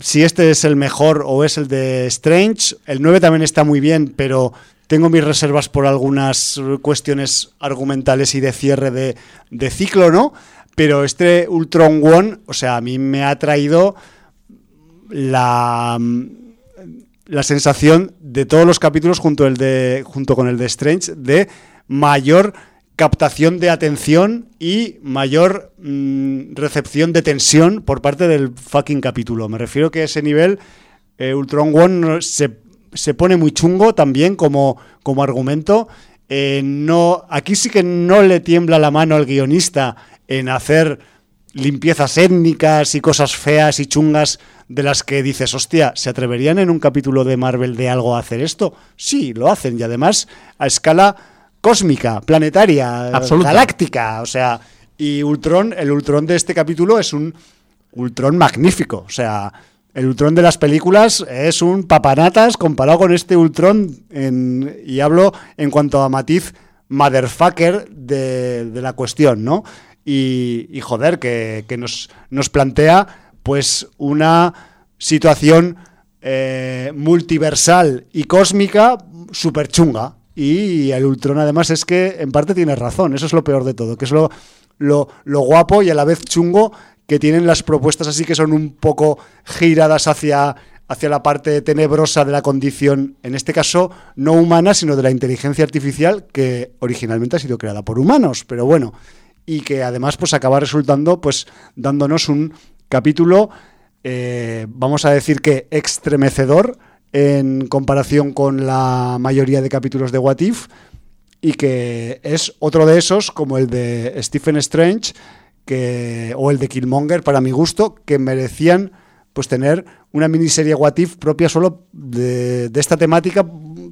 si este es el mejor o es el de Strange. El 9 también está muy bien, pero tengo mis reservas por algunas cuestiones argumentales y de cierre de, de ciclo, ¿no? Pero este Ultron One, o sea, a mí me ha traído la, la sensación de todos los capítulos junto, el de, junto con el de Strange de mayor captación de atención y mayor mm, recepción de tensión por parte del fucking capítulo. Me refiero que ese nivel eh, Ultron One se, se pone muy chungo también como, como argumento. Eh, no, aquí sí que no le tiembla la mano al guionista en hacer limpiezas étnicas y cosas feas y chungas de las que dices, hostia, ¿se atreverían en un capítulo de Marvel de algo a hacer esto? Sí, lo hacen y además a escala cósmica, planetaria, Absoluta. galáctica, o sea, y Ultron, el Ultron de este capítulo es un Ultron magnífico, o sea, el Ultron de las películas es un papanatas comparado con este Ultron en- y hablo en cuanto a matiz motherfucker de, de la cuestión, ¿no? Y, y joder, que, que nos, nos plantea pues una situación eh, multiversal y cósmica súper chunga. Y el Ultron además es que en parte tiene razón, eso es lo peor de todo, que es lo, lo, lo guapo y a la vez chungo que tienen las propuestas así que son un poco giradas hacia, hacia la parte tenebrosa de la condición, en este caso no humana, sino de la inteligencia artificial que originalmente ha sido creada por humanos, pero bueno, y que además pues acaba resultando pues dándonos un capítulo, eh, vamos a decir que extremecedor en comparación con la mayoría de capítulos de What If, y que es otro de esos, como el de Stephen Strange, o el de Killmonger, para mi gusto, que merecían pues tener una miniserie What If propia solo de, de esta temática,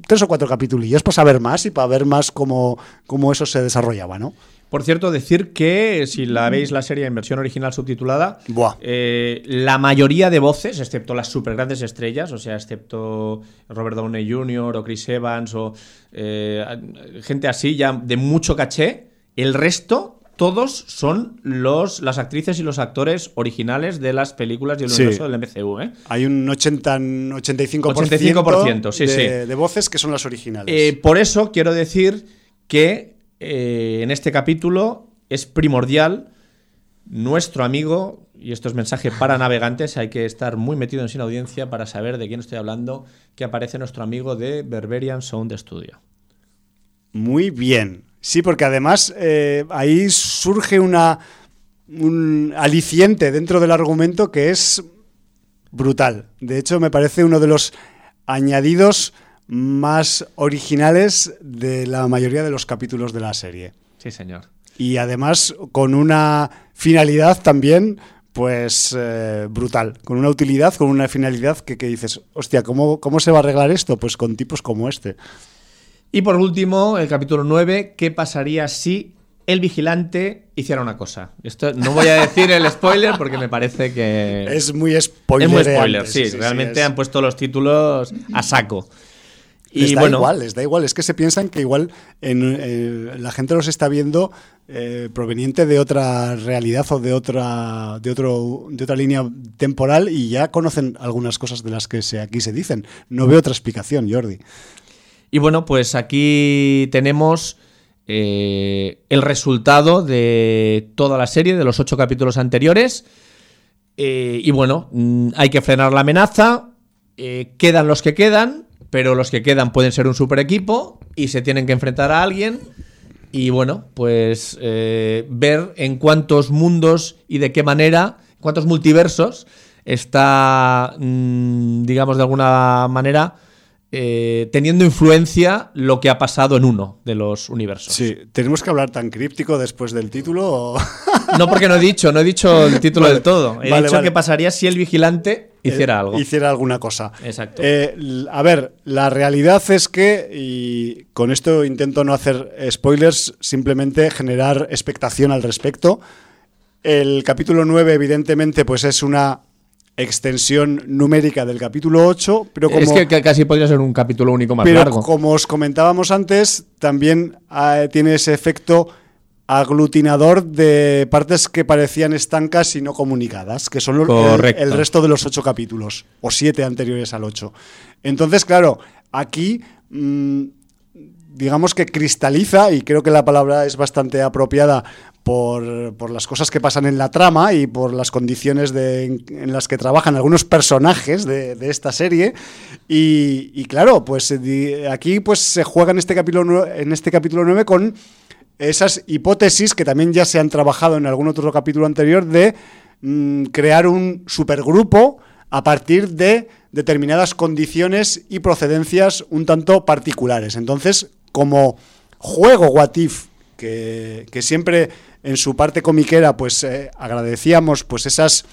tres o cuatro capítulos, para saber más y para ver más cómo, cómo eso se desarrollaba, ¿no? Por cierto, decir que si la veis la serie en versión original subtitulada, eh, la mayoría de voces, excepto las super grandes estrellas, o sea, excepto Robert Downey Jr. o Chris Evans o eh, gente así ya de mucho caché, el resto todos son los, las actrices y los actores originales de las películas y el universo del MCU. ¿eh? Hay un 80, 85%, sí, de, de, voces que son las originales. Eh, por eso quiero decir que eh, en este capítulo es primordial nuestro amigo, y esto es mensaje para navegantes, hay que estar muy metido en sin audiencia para saber de quién estoy hablando, que aparece nuestro amigo de Berberian Sound Studio. Muy bien. Sí, porque además eh, ahí surge una, un aliciente dentro del argumento que es brutal. De hecho, me parece uno de los añadidos más originales de la mayoría de los capítulos de la serie. Sí, señor. Y además con una finalidad también, pues eh, brutal, con una utilidad, con una finalidad que, que dices, hostia, ¿cómo, ¿cómo se va a arreglar esto? Pues con tipos como este. Y por último, el capítulo 9, ¿qué pasaría si el vigilante hiciera una cosa? Esto no voy a decir el spoiler porque me parece que... Es muy spoiler. Es muy spoiler, sí, realmente han puesto los títulos a saco. Y les da igual, les da igual. Es que se piensan que igual en, eh, la gente los está viendo eh, proveniente de otra realidad o de otra, de, otro, de otra línea temporal y ya conocen algunas cosas de las que se, aquí se dicen. No veo otra explicación, Jordi. Y bueno, pues aquí tenemos eh, el resultado de toda la serie, de los ocho capítulos anteriores. Y bueno, mm, hay que frenar la amenaza. Quedan los que quedan, pero los que quedan pueden ser un super equipo y se tienen que enfrentar a alguien. Y bueno, pues ver en cuántos mundos y de qué manera, cuántos multiversos está, mm, digamos, de alguna manera eh, teniendo influencia lo que ha pasado en uno de los universos. Sí, ¿tenemos que hablar tan críptico después del título? [laughs] no, porque no he dicho, no he dicho el título del todo. He dicho que pasaría si el vigilante hiciera eh, algo. Hiciera alguna cosa. Exacto. Eh, a ver, la realidad es que, y con esto intento no hacer spoilers, simplemente generar expectación al respecto. El capítulo 9, evidentemente, pues es una extensión numérica del capítulo 8, pero como... Es que casi podría ser un capítulo único más pero como os comentábamos antes, también ah, tiene ese efecto aglutinador de partes que parecían estancas y no comunicadas, que son el, resto de los ocho capítulos, o siete anteriores al 8. Entonces, claro, aquí... Mm, digamos que cristaliza, y creo que la palabra es bastante apropiada por, las cosas que pasan en la trama y por las condiciones en, las que trabajan algunos personajes de, esta serie. Y, claro, pues eh, aquí pues se juega en este capítulo, en este capítulo 9 con esas hipótesis que también ya se han trabajado en algún otro capítulo anterior de mm, crear un supergrupo a partir de determinadas condiciones y procedencias un tanto particulares. Entonces, como juego What If, que, que siempre en su parte comiquera, pues eh, agradecíamos pues esas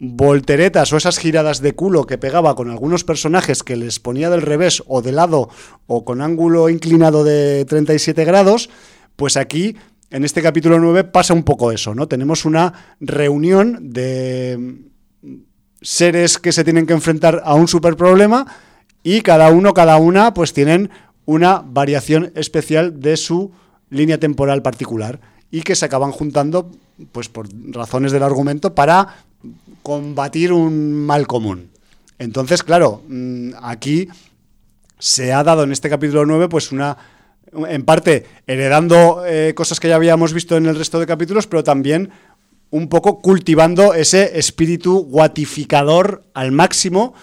volteretas o esas giradas de culo que pegaba con algunos personajes que les ponía del revés o de lado o con ángulo inclinado de 37 grados, pues aquí en este capítulo 9 pasa un poco eso, ¿no? Tenemos una reunión de seres que se tienen que enfrentar a un super problema y cada uno, cada una, pues tienen una variación especial de su línea temporal particular y que se acaban juntando, pues por razones del argumento, para combatir un mal común. Entonces, claro, mm, aquí se ha dado en este capítulo 9 pues una en parte heredando eh, cosas que ya habíamos visto en el resto de capítulos, pero también un poco cultivando ese espíritu guatificador al máximo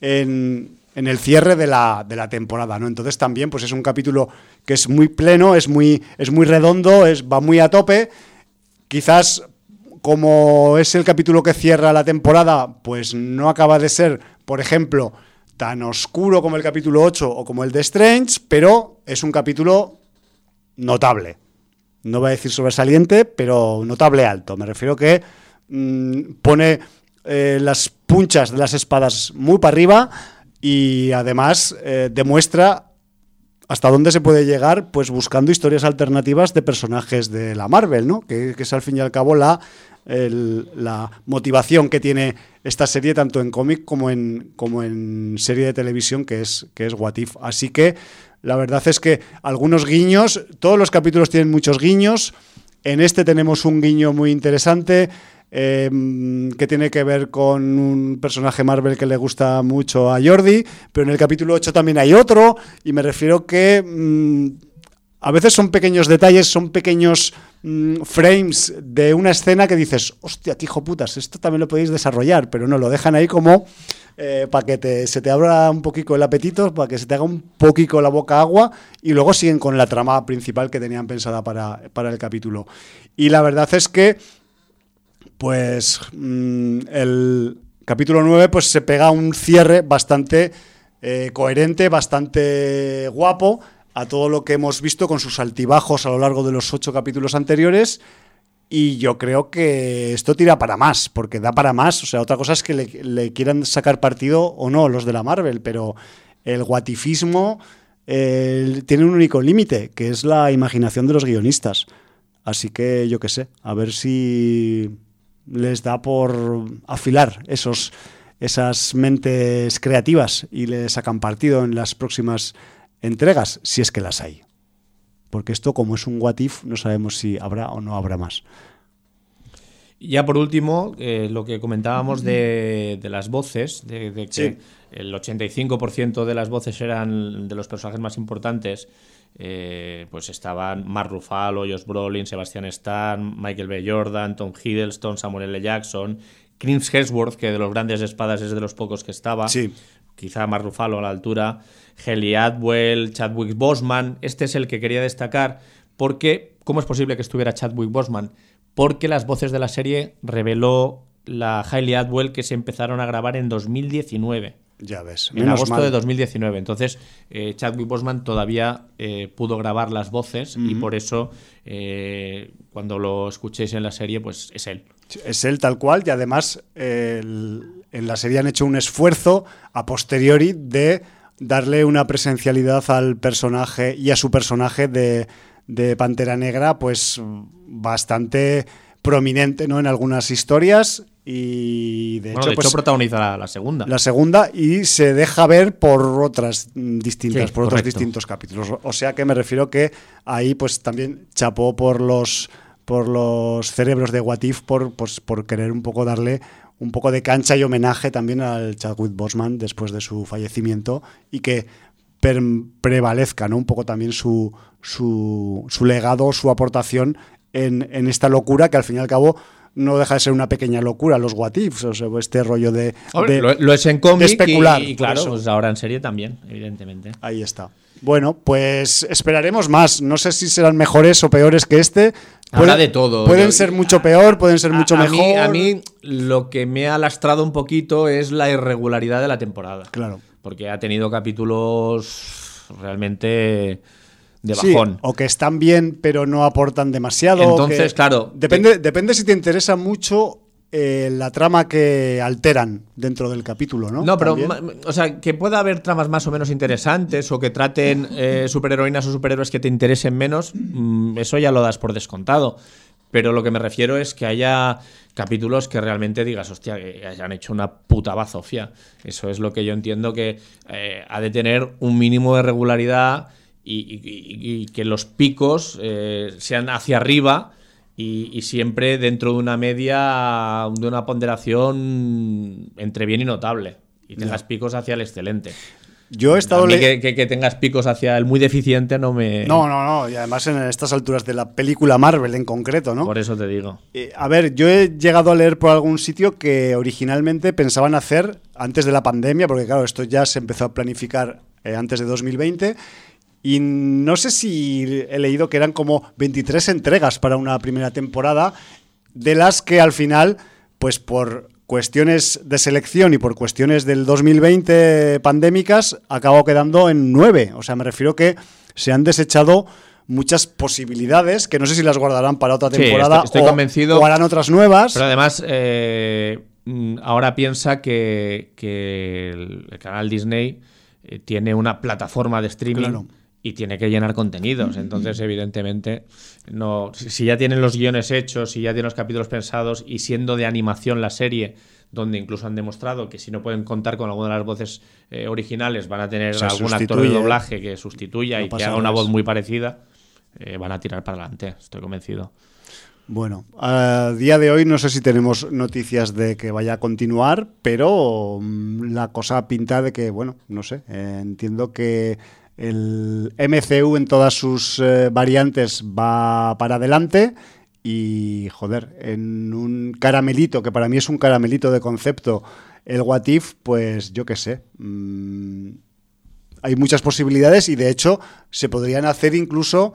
en, en el cierre de la, de la, temporada, ¿no? Entonces también pues es un capítulo que es muy pleno, es muy, es muy redondo, es, va muy a tope. Quizás como es el capítulo que cierra la temporada, pues no acaba de ser, por ejemplo, tan oscuro como el capítulo 8 o como el de Strange, pero es un capítulo notable. No voy a decir sobresaliente, pero notable alto. Me refiero que mmm, pone eh, las punchas de las espadas muy para arriba y además eh, demuestra hasta dónde se puede llegar pues buscando historias alternativas de personajes de la Marvel, ¿no? Que, es al fin y al cabo la el, la motivación que tiene esta serie tanto en cómic como en, como en serie de televisión que es, que es What If. Así que la verdad es que algunos guiños, todos los capítulos tienen muchos guiños, en este tenemos un guiño muy interesante. Eh, que tiene que ver con un personaje Marvel que le gusta mucho a Jordi, pero en el capítulo 8 también hay otro, y me refiero que mmm, a veces son pequeños detalles, son pequeños mmm, frames de una escena que dices, hostia, qué hijo putas, esto también lo podéis desarrollar, pero no, lo dejan ahí como eh, para que se te abra un poquito el apetito, para que se te haga un poquito la boca agua y luego siguen con la trama principal que tenían pensada para, para el capítulo. Y la verdad es que, pues, mmm, el capítulo 9 pues, se pega un cierre bastante eh, coherente, bastante guapo a todo lo que hemos visto con sus altibajos a lo largo de los ocho capítulos anteriores. Y yo creo que esto tira para más, porque da para más. O sea, otra cosa es que le, le quieran sacar partido o no los de la Marvel, pero el guatifismo eh, tiene un único límite, que es la imaginación de los guionistas. Así que yo qué sé, a ver si les da por afilar esos, esas mentes creativas y les sacan partido en las próximas entregas, si es que las hay. Porque esto, como es un what if, no sabemos si habrá o no habrá más. Ya por último, eh, lo que comentábamos de, de las voces, de, de que Sí. el 85% de las voces eran de los personajes más importantes, eh, pues estaban Mark Ruffalo, Josh Brolin, Sebastian Stan, Michael B. Jordan, Tom Hiddleston, Samuel L. Jackson, Chris Hemsworth, que de los grandes espadas es de los pocos que estaba, Sí. quizá Mark Ruffalo a la altura, Helly Atwell, Chadwick Boseman. Este es el que quería destacar porque, ¿cómo es posible que estuviera Chadwick Boseman? Porque las voces de la serie reveló la Hailey Atwell que se empezaron a grabar en 2019. Ya ves. En agosto mal. de 2019. Entonces, eh, Chadwick Boseman todavía eh, pudo grabar las voces y por eso, eh, cuando lo escuchéis en la serie, pues es él. Es él tal cual y además el- en la serie han hecho un esfuerzo a posteriori de darle una presencialidad al personaje y a su personaje de, de Pantera Negra pues bastante prominente ¿no? en algunas historias y de Bueno, hecho, de pues, hecho protagonizará la segunda. la segunda y se deja ver por otras distintas, Sí, por otros distintos capítulos. O- sea que me refiero que ahí pues también chapó por los por los cerebros de Watif por, pues, por querer un poco darle un poco de cancha y homenaje también al Chadwick Boseman después de su fallecimiento y que prevalezca ¿no? un poco también su, su, su legado, su aportación en, en esta locura que al fin y al cabo no deja de ser una pequeña locura, los what ifs, o sea, este rollo de... Hombre, de- lo, lo es en cómic especular, y, claro, pues ahora en serie también, evidentemente. Ahí está. Bueno, pues esperaremos más. No sé si serán mejores o peores que este. Habrá de todo. Pueden Yo- ser mucho peor, pueden ser mucho a mejor. Mí, a mí lo que me ha lastrado un poquito es la irregularidad de la temporada. Claro. Porque ha tenido capítulos realmente de Sí, o que están bien, pero no aportan demasiado. Entonces, que- claro, Depende, depende si te interesa mucho eh, la trama que alteran dentro del capítulo, ¿no? No, pero, También. o sea, que pueda haber tramas más o menos interesantes o que traten eh, superheroínas o superhéroes que te interesen menos, mm, eso ya lo das por descontado. Pero lo que me refiero es que haya capítulos que realmente digas, hostia, que hayan hecho una puta bazofia. Eso es lo que yo entiendo que eh, ha de tener un mínimo de regularidad y, y- y- y que los picos eh, sean hacia arriba. y, y siempre dentro de una media, de una ponderación entre bien y notable. Y tengas picos hacia el excelente. Yo he A estado... mí le- que, que- que tengas picos hacia el muy deficiente no me... No, no, no. Y además en estas alturas de la película Marvel en concreto, ¿no? Por eso te digo. Eh, a ver, yo he llegado a leer por algún sitio que originalmente pensaban hacer antes de la pandemia, porque claro, esto ya se empezó a planificar eh, antes de 2020. Y no sé si he leído que eran como 23 entregas para una primera temporada, de las que al final, pues por cuestiones de selección y por cuestiones del 2020 pandémicas, acabó quedando en 9. O sea, me refiero que se han desechado muchas posibilidades que no sé si las guardarán para otra Sí, temporada estoy- estoy o, convencido. o harán otras nuevas. Pero además, eh, mm, ahora piensa que, que el, canal Disney eh, tiene una plataforma de streaming Claro. Y tiene que llenar contenidos. Entonces, evidentemente, no, si ya tienen los guiones hechos, si ya tienen los capítulos pensados y siendo de animación la serie, donde incluso han demostrado que si no pueden contar con alguna de las voces eh, originales, van a tener algún actor de doblaje que sustituya No y que haga una voz muy parecida, eh, van a tirar para adelante, estoy convencido. Bueno, a día de hoy no sé si tenemos noticias de que vaya a continuar, pero mm, la cosa pinta de que, bueno, no sé, eh, entiendo que el MCU en todas sus eh, variantes va para adelante y, joder, en un caramelito, que para mí es un caramelito de concepto, el What If, pues yo qué sé. mm, hay muchas posibilidades y de hecho se podrían hacer incluso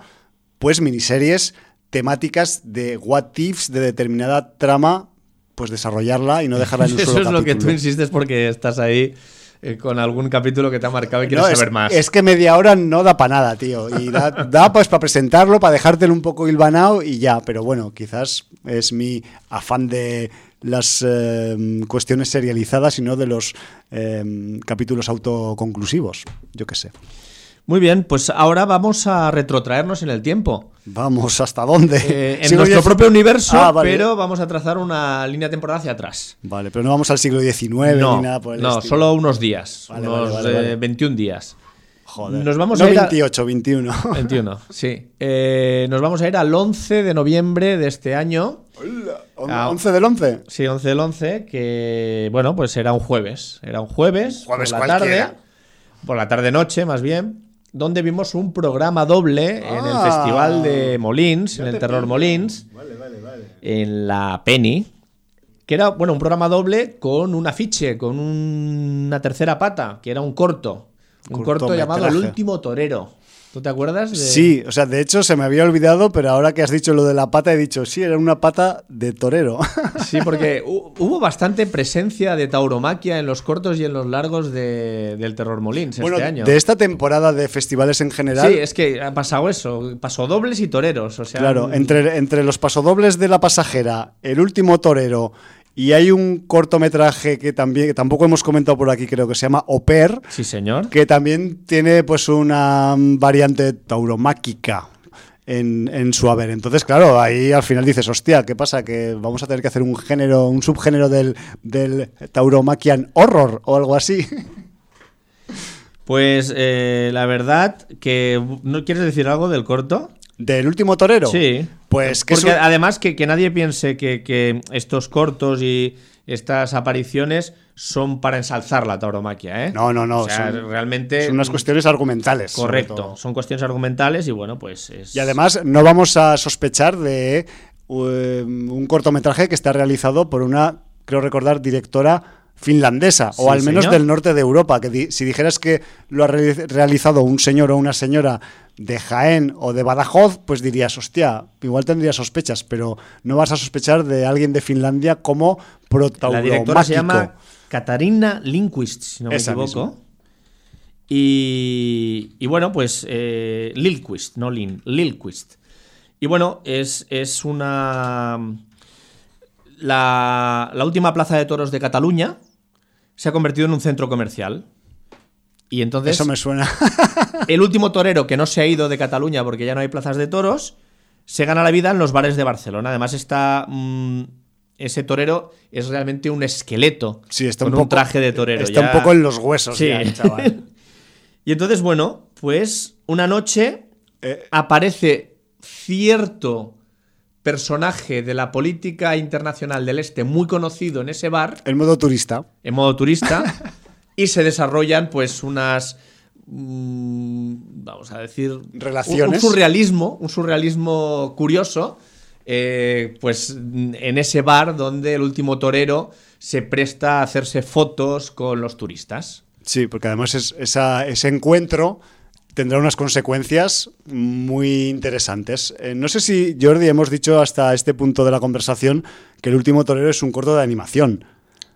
pues miniseries temáticas de what ifs de determinada trama pues desarrollarla y no dejarla en un [laughs] Eso solo es lo que tú insistes porque estás ahí eh, con algún capítulo que te ha marcado y quieres No, es, saber más. es que media hora no da para nada, tío. Y da, [laughs] da, pues para presentarlo, para dejártelo un poco hilvanado y ya. Pero bueno, quizás es mi afán de las eh, cuestiones serializadas y no de los eh, capítulos autoconclusivos. Yo qué sé. Muy bien, pues ahora vamos a retrotraernos en el tiempo. Vamos, ¿hasta dónde? Eh, en nuestro propio universo, Ah, vale. pero vamos a trazar una línea temporal hacia atrás. Vale, pero no vamos al siglo XIX no, ni nada por el no estilo. solo unos días, Vale, unos vale, eh, 21 días. Joder. Nos vamos no a ir a- 28, 21. 21, sí. Eh, nos vamos a ir al 11 de noviembre de este año. Ah. 11 del 11. Sí, 11 del 11, que bueno, pues era un jueves. Era un jueves, Jueves por la cualquiera. tarde, por la tarde-noche más bien, donde vimos un programa doble en el Ah. Festival de Molins, en el Terror Molins, en la Penny, que era, bueno, un programa doble con un afiche, con un- una tercera pata, que era un corto, un corto llamado El último torero. ¿Tú te acuerdas? de- Sí, o sea, de hecho se me había olvidado, pero ahora que has dicho lo de la pata, he dicho, sí, era una pata de torero. [laughs] Sí, porque hu- hubo bastante presencia de tauromaquia en los cortos y en los largos de- del Terror Molins bueno, este año. de esta temporada de festivales en general, Sí, es que ha pasado eso, pasó dobles y toreros, o sea, claro, mm, entre, entre los pasodobles de la pasajera, el último torero, y hay un cortometraje que también, que tampoco hemos comentado por aquí, creo que se llama Oper, Sí, señor. que también tiene pues una variante tauromáquica en, en su haber. Entonces, claro, ahí al final dices, hostia, ¿qué pasa? Que vamos a tener que hacer un género, un subgénero del, del tauromaquian horror o algo así. Pues eh, la verdad que ¿no quieres decir algo del corto? ¿Del último torero? Sí. Pues que Porque además que, que nadie piense que, que estos cortos y estas apariciones son para ensalzar la tauromaquia, ¿eh? No, no, no, O sea, son- realmente son unas cuestiones argumentales. correcto, son cuestiones argumentales y bueno, pues es Y además no vamos a sospechar de eh, un cortometraje que está realizado por una, creo recordar, directora finlandesa, Sí, o al menos señor. del norte de Europa, que di- si dijeras que lo ha re- realizado un señor o una señora de Jaén o de Badajoz, pues dirías, hostia, igual tendría sospechas, pero no vas a sospechar de alguien de Finlandia como La directora se llama. Katarina Lindquist, si no me Esa equivoco. misma. Y, y bueno, pues eh, Lilquist, no Lin, Lilquist. Y bueno, es, es una... La, la última plaza de toros de Cataluña se ha convertido en un centro comercial. Y entonces Eso me suena. [laughs] el último torero que no se ha ido de Cataluña porque ya no hay plazas de toros, se gana la vida en los bares de Barcelona. Además está... mm, ese torero es realmente un esqueleto Sí, está con un un, poco- traje de torero. Está ya. un poco en los huesos Sí. ya, chaval. [laughs] y entonces, bueno, pues una noche Eh, aparece cierto personaje de la política internacional del Este muy conocido en ese bar, El modo turista. en modo turista, y se desarrollan pues unas mm, vamos a decir Relaciones. un, surrealismo, un surrealismo curioso, eh, pues en ese bar donde el último torero se presta a hacerse fotos con los turistas. Sí, porque además es- esa- ese encuentro tendrá unas consecuencias muy interesantes. Eh, no sé si, Jordi, hemos dicho hasta este punto de la conversación que el último torero es un corto de animación.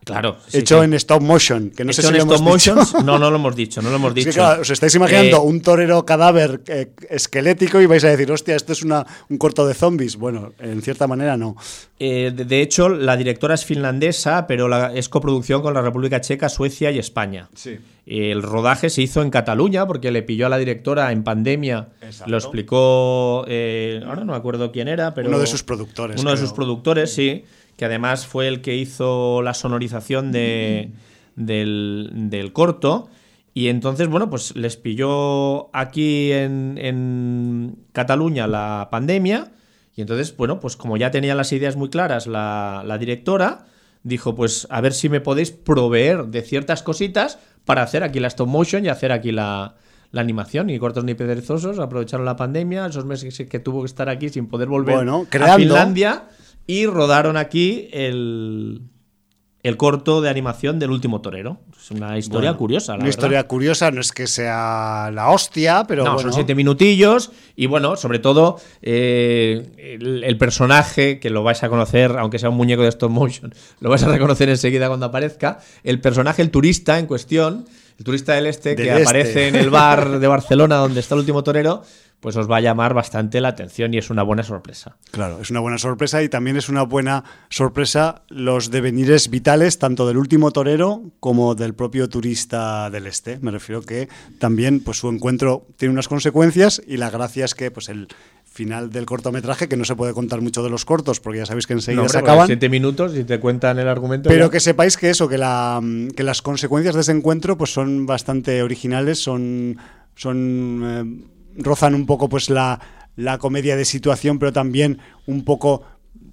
Claro. hecho en stop motion, que no sé Hecho si en lo stop hemos dicho. motion. [laughs] No, no lo hemos dicho, no lo hemos [laughs] Es dicho. que, claro, os estáis imaginando Eh, un torero cadáver eh, esquelético y vais a decir, hostia, esto es una, un corto de zombies. Bueno, en cierta manera no. Eh, de, de hecho, la directora es finlandesa, pero la- es coproducción con la República Checa, Suecia y España. Sí. El rodaje se hizo en Cataluña porque le pilló a la directora en pandemia. Exacto. Lo explicó. ahora no me acuerdo quién era, pero. Uno de sus productores, Uno de sus productores, sí. Que además fue el que hizo la sonorización de, del, del corto. Y entonces, bueno, pues les pilló aquí en, en Cataluña la pandemia. Y entonces, bueno, pues como ya tenía las ideas muy claras la, la directora, dijo, pues a ver si me podéis proveer de ciertas cositas para hacer aquí la stop motion y hacer aquí la, la animación. Y cortos ni perezosos aprovecharon la pandemia, esos meses que tuvo que estar aquí sin poder volver Bueno, a creando. Finlandia y rodaron aquí el, el corto de animación del último torero. Es una historia Bueno, curiosa, la Una verdad. historia curiosa, no es que sea la hostia, pero no, bueno. son siete minutillos y bueno, sobre todo eh, el, el personaje que lo vais a conocer, aunque sea un muñeco de stop motion, lo vais a reconocer enseguida cuando aparezca. El personaje, el turista en cuestión, el turista del este que este. aparece en el bar de Barcelona donde está el último torero, pues os va a llamar bastante la atención y es una buena sorpresa. Claro, es una buena sorpresa y también es una buena sorpresa los devenires vitales tanto del último torero como del propio turista del este. Me refiero que también pues su encuentro tiene unas consecuencias y la gracia es que pues el final del cortometraje, que no se puede contar mucho de los cortos porque ya sabéis que enseguida No, se hombre, acaban. Siete minutos y te cuentan el argumento. Pero ya. que sepáis que eso, que, la, que las consecuencias de ese encuentro pues son bastante originales, son, son eh, rozan un poco pues la, la comedia de situación, pero también un poco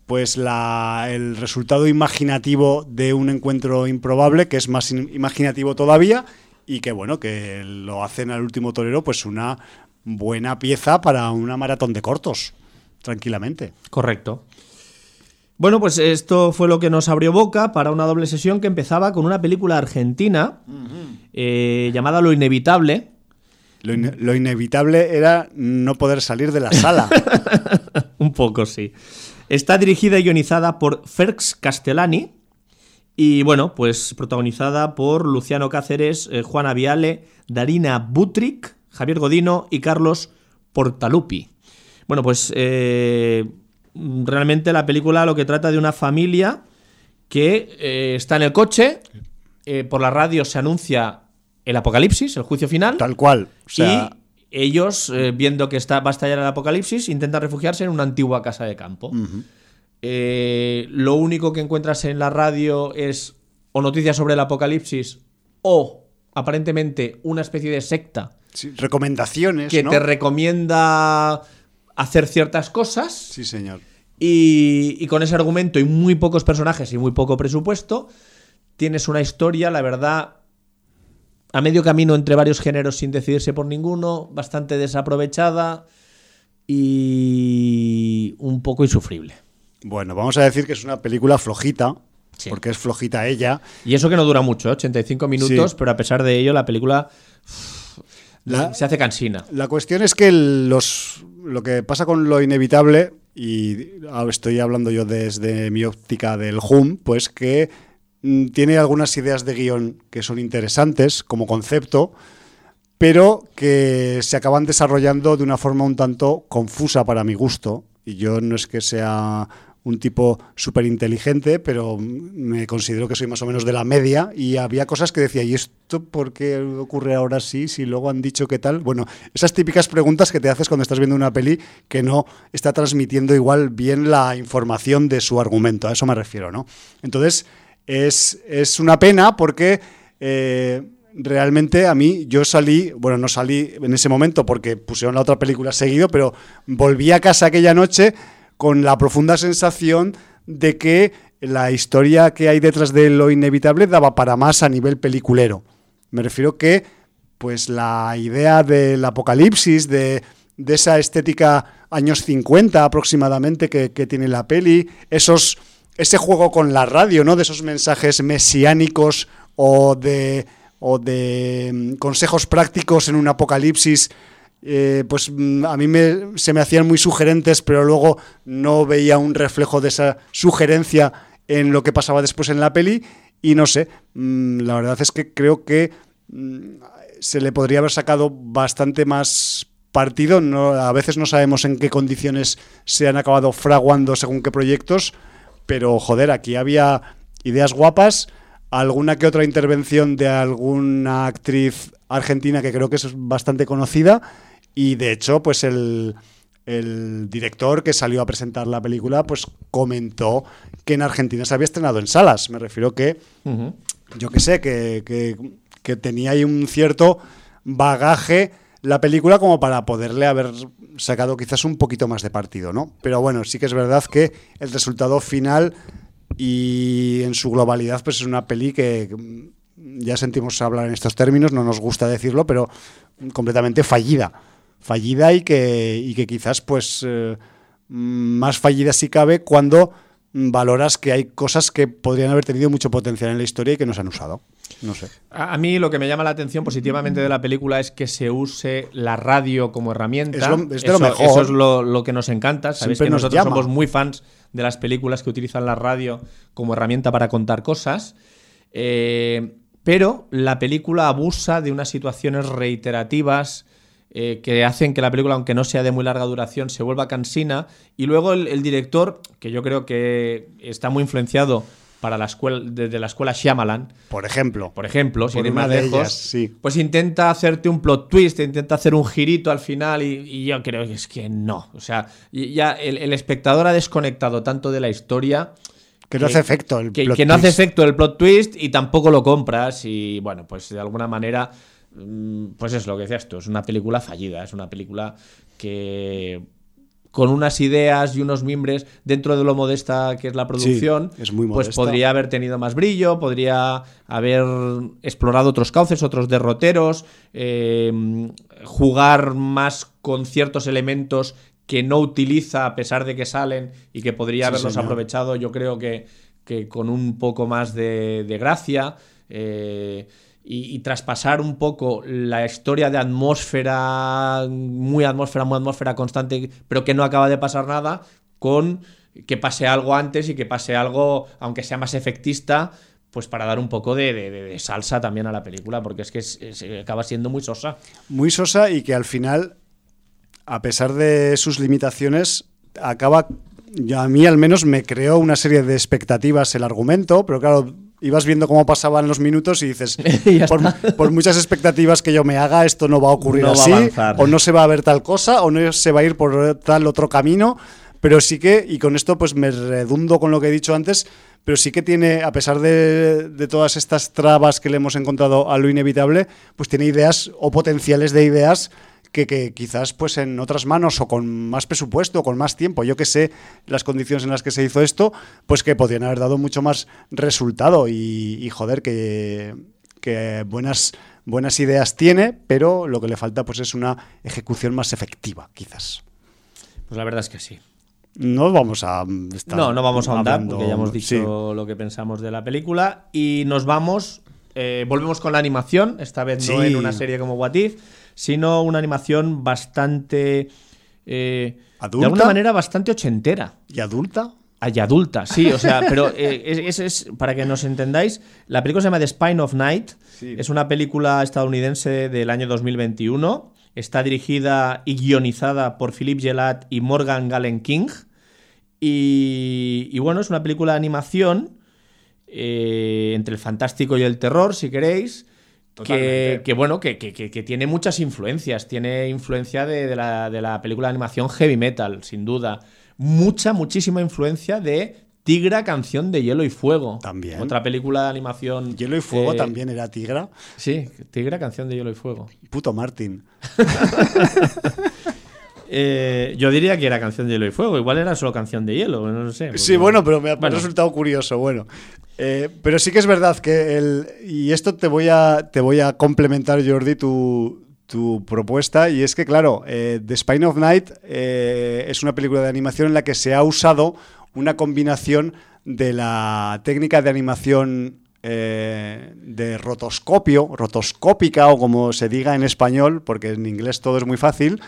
pues la, el resultado imaginativo de un encuentro improbable, que es más in- imaginativo todavía, y que bueno, que lo hacen al último torero pues una buena pieza para una maratón de cortos, tranquilamente. Correcto. Bueno, pues esto fue lo que nos abrió boca para una doble sesión que empezaba con una película argentina eh, llamada Lo Inevitable. Lo, ine- lo inevitable era no poder salir de la sala. [laughs] Un poco, sí. Está dirigida y guionizada por Ferx Castellani. Y bueno, pues protagonizada por Luciano Cáceres, eh, Juana Viale, Darina Butric, Javier Godino y Carlos Portalupi. Bueno, pues eh, realmente la película lo que trata de una familia que eh, está en el coche, por la radio se anuncia el apocalipsis, el juicio final. Tal cual. O sea, y ellos, eh, viendo que está, va a estallar el apocalipsis, intentan refugiarse en una antigua casa de campo. Eh, lo único que encuentras en la radio es o noticias sobre el apocalipsis o aparentemente una especie de secta sí, recomendaciones. que ¿no? te recomienda hacer ciertas cosas Sí, señor. y, y con ese argumento y muy pocos personajes y muy poco presupuesto, tienes una historia, la verdad, a medio camino entre varios géneros sin decidirse por ninguno, bastante desaprovechada y un poco insufrible. Bueno, vamos a decir que es una película flojita, Sí. porque es flojita ella. Y eso que no dura mucho, ¿eh? 85 minutos, Sí. pero a pesar de ello la película La- se hace cansina. La cuestión es que los, lo que pasa con lo inevitable, y ahora estoy hablando yo desde mi óptica del HUM, pues que tiene algunas ideas de guion que son interesantes como concepto, pero que se acaban desarrollando de una forma un tanto confusa para mi gusto. Y yo no es que sea un tipo súper inteligente, pero me considero que soy más o menos de la media y había cosas que decía, ¿y esto por qué ocurre ahora sí? Si luego han dicho qué tal. Bueno, esas típicas preguntas que te haces cuando estás viendo una peli que no está transmitiendo igual bien la información de su argumento, a eso me refiero, ¿no? Entonces, es, es una pena porque... eh, realmente a mí yo salí, bueno, no salí en ese momento porque pusieron la otra película seguido, pero volví a casa aquella noche con la profunda sensación de que la historia que hay detrás de lo inevitable daba para más a nivel peliculero. Me refiero que, pues la idea del apocalipsis, de, de esa estética años 50 aproximadamente que, que, tiene la peli, esos, ese juego con la radio, ¿no? De esos mensajes mesiánicos o de, o de mm, consejos prácticos en un apocalipsis. Eh, pues mm, a mí me, se me hacían muy sugerentes, pero luego no veía un reflejo de esa sugerencia en lo que pasaba después en la peli. Y no sé, mmm, la verdad es que creo que se le podría haber sacado bastante más partido. No, a veces no sabemos en qué condiciones se han acabado fraguando según qué proyectos, pero joder, aquí había ideas guapas, alguna que otra intervención de alguna actriz argentina que creo que es bastante conocida y de hecho pues el, el director que salió a presentar la película pues comentó que en Argentina se había estrenado en salas. Me refiero que, uh -huh. yo que sé, que, que, que tenía ahí un cierto bagaje la película como para poderle haber sacado quizás un poquito más de partido, ¿no? Pero bueno, sí que es verdad que el resultado final y en su globalidad pues es una peli que ya sentimos hablar en estos términos, no nos gusta decirlo, pero completamente fallida. Fallida y que, quizás pues eh, más fallida si cabe cuando valoras que hay cosas que podrían haber tenido mucho potencial en la historia y que no se han usado. No sé. A, a, mí lo que me llama la atención positivamente de la película es que se use la radio como herramienta. Es, lo, es de eso, lo mejor. Eso es lo, lo que nos encanta. Sabéis que nos nosotros llama. somos muy fans de las películas que utilizan la radio como herramienta para contar cosas. Eh, pero la película abusa de unas situaciones reiterativas eh, que hacen que la película, aunque no sea de muy larga duración, se vuelva cansina. Y luego el, el director, que yo creo que está muy influenciado para la escuela, desde la escuela Shyamalan, Por ejemplo. por ejemplo, Por ir más de lejos, ellas, sí. pues intenta hacerte un plot twist, intenta hacer un girito al final y, y yo creo que es que no. O sea, ya el, el espectador ha desconectado tanto de la historia Que no hace efecto el que, plot que no hace twist. efecto el plot twist y tampoco lo compras y bueno, pues de alguna manera, mm, pues es lo que decías tú, es una película fallida, es una película que con unas ideas y unos mimbres dentro de lo modesta que es la producción, es muy pues podría haber tenido más brillo, podría haber explorado otros cauces, otros derroteros, eh, jugar más con ciertos elementos que no utiliza a pesar de que salen y que podría Sí, haberlos señor. aprovechado, yo creo que, que con un poco más de, de gracia. eh, y, traspasar un poco la historia de atmósfera, muy atmósfera, muy atmósfera constante, pero que no acaba de pasar nada, con que pase algo antes y que pase algo, aunque sea más efectista, pues para dar un poco de, de- salsa también a la película, porque es que es- acaba siendo muy sosa. Muy sosa y que al final, a pesar de sus limitaciones, acaba. ya a mí al menos me creó una serie de expectativas el argumento, pero claro, ibas viendo cómo pasaban los minutos y dices, [laughs] Y por, muchas expectativas que yo me haga, esto no va a ocurrir No a así, avanzar. o no se va a ver tal cosa, o no se va a ir por tal otro camino. Pero sí que, y con esto pues me redundo con lo que he dicho antes, pero sí que tiene, a pesar de, de todas estas trabas que le hemos encontrado a lo inevitable, pues tiene ideas o potenciales de ideas que, que quizás pues en otras manos o con más presupuesto o con más tiempo, yo que sé las condiciones en las que se hizo esto, pues que podrían haber dado mucho más resultado y, y joder, que, que buenas, buenas ideas tiene, pero lo que le falta pues es una ejecución más efectiva, quizás. Pues la verdad es que sí. No vamos a estar No, no vamos a ahondar hablando- porque ya hemos dicho sí. lo que pensamos de la película y nos vamos, eh, volvemos con la animación, esta vez no en una serie como What If, sino una animación bastante, eh, ¿Adulta? de alguna manera bastante ochentera. ¿Y adulta? Y adulta, sí, o sea, pero eh, [laughs] es, para que nos entendáis, la película se llama The Spine of Night, Sí. es una película estadounidense del año 2021, está dirigida y guionizada por Philip Gelat y Morgan Gallen King, y, y bueno, es una película de animación eh, entre el fantástico y el terror, si queréis. Que, que, bueno, que, que- que- que tiene muchas influencias. Tiene influencia de, de la, de la película de animación heavy metal, sin duda. Mucha, muchísima influencia de Tigra, canción de hielo y fuego. También. Otra película de animación. Hielo y fuego eh, también era tigra. Sí, Tigra, canción de hielo y fuego. Puto Martin. [laughs] Eh, yo diría que era canción de hielo y fuego. Igual era solo canción de hielo, no lo sé. porque- Sí, bueno, pero me ha, Bueno. resultado curioso. Bueno, Eh, pero sí que es verdad que el. Y esto te voy a, te voy a complementar, Jordi, tu, tu propuesta. Y es que, claro, eh, The Spine of Night es una película de animación en la que se ha usado una combinación de la técnica de animación. eh, de rotoscopio, rotoscópica o como se diga en español, porque en inglés todo es muy fácil,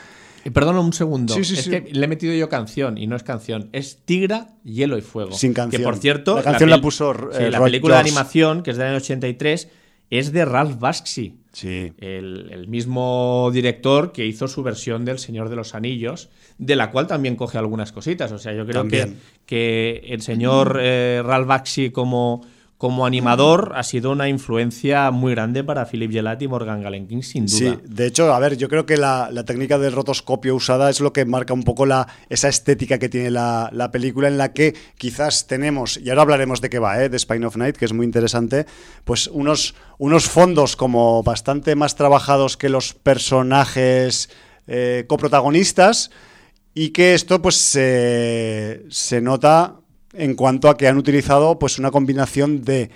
perdona un segundo. Sí, sí, es sí. que le he metido yo canción y no es canción. Es Tigra, Hielo y Fuego. Sin canción. Que por cierto. La canción la puso, sí, eh, la película de animación, que es del año 83, es de Ralph Bakshi. Sí. El, el mismo director que hizo su versión del Señor de los Anillos, de la cual también coge algunas cositas. O sea, yo creo que, También. que el señor eh, Ralph Bakshi como, como animador ha sido una influencia muy grande para Philip Gelati y Morgan Galenkin, sin duda. Sí, de hecho, a ver, yo creo que la, la técnica del rotoscopio usada es lo que marca un poco la, esa estética que tiene la, la película, en la que quizás tenemos, y ahora hablaremos de qué va, ¿eh? de Spine of Night, que es muy interesante, pues unos, unos fondos como bastante más trabajados que los personajes eh, coprotagonistas, y que esto pues se, se nota en cuanto a que han utilizado pues una combinación de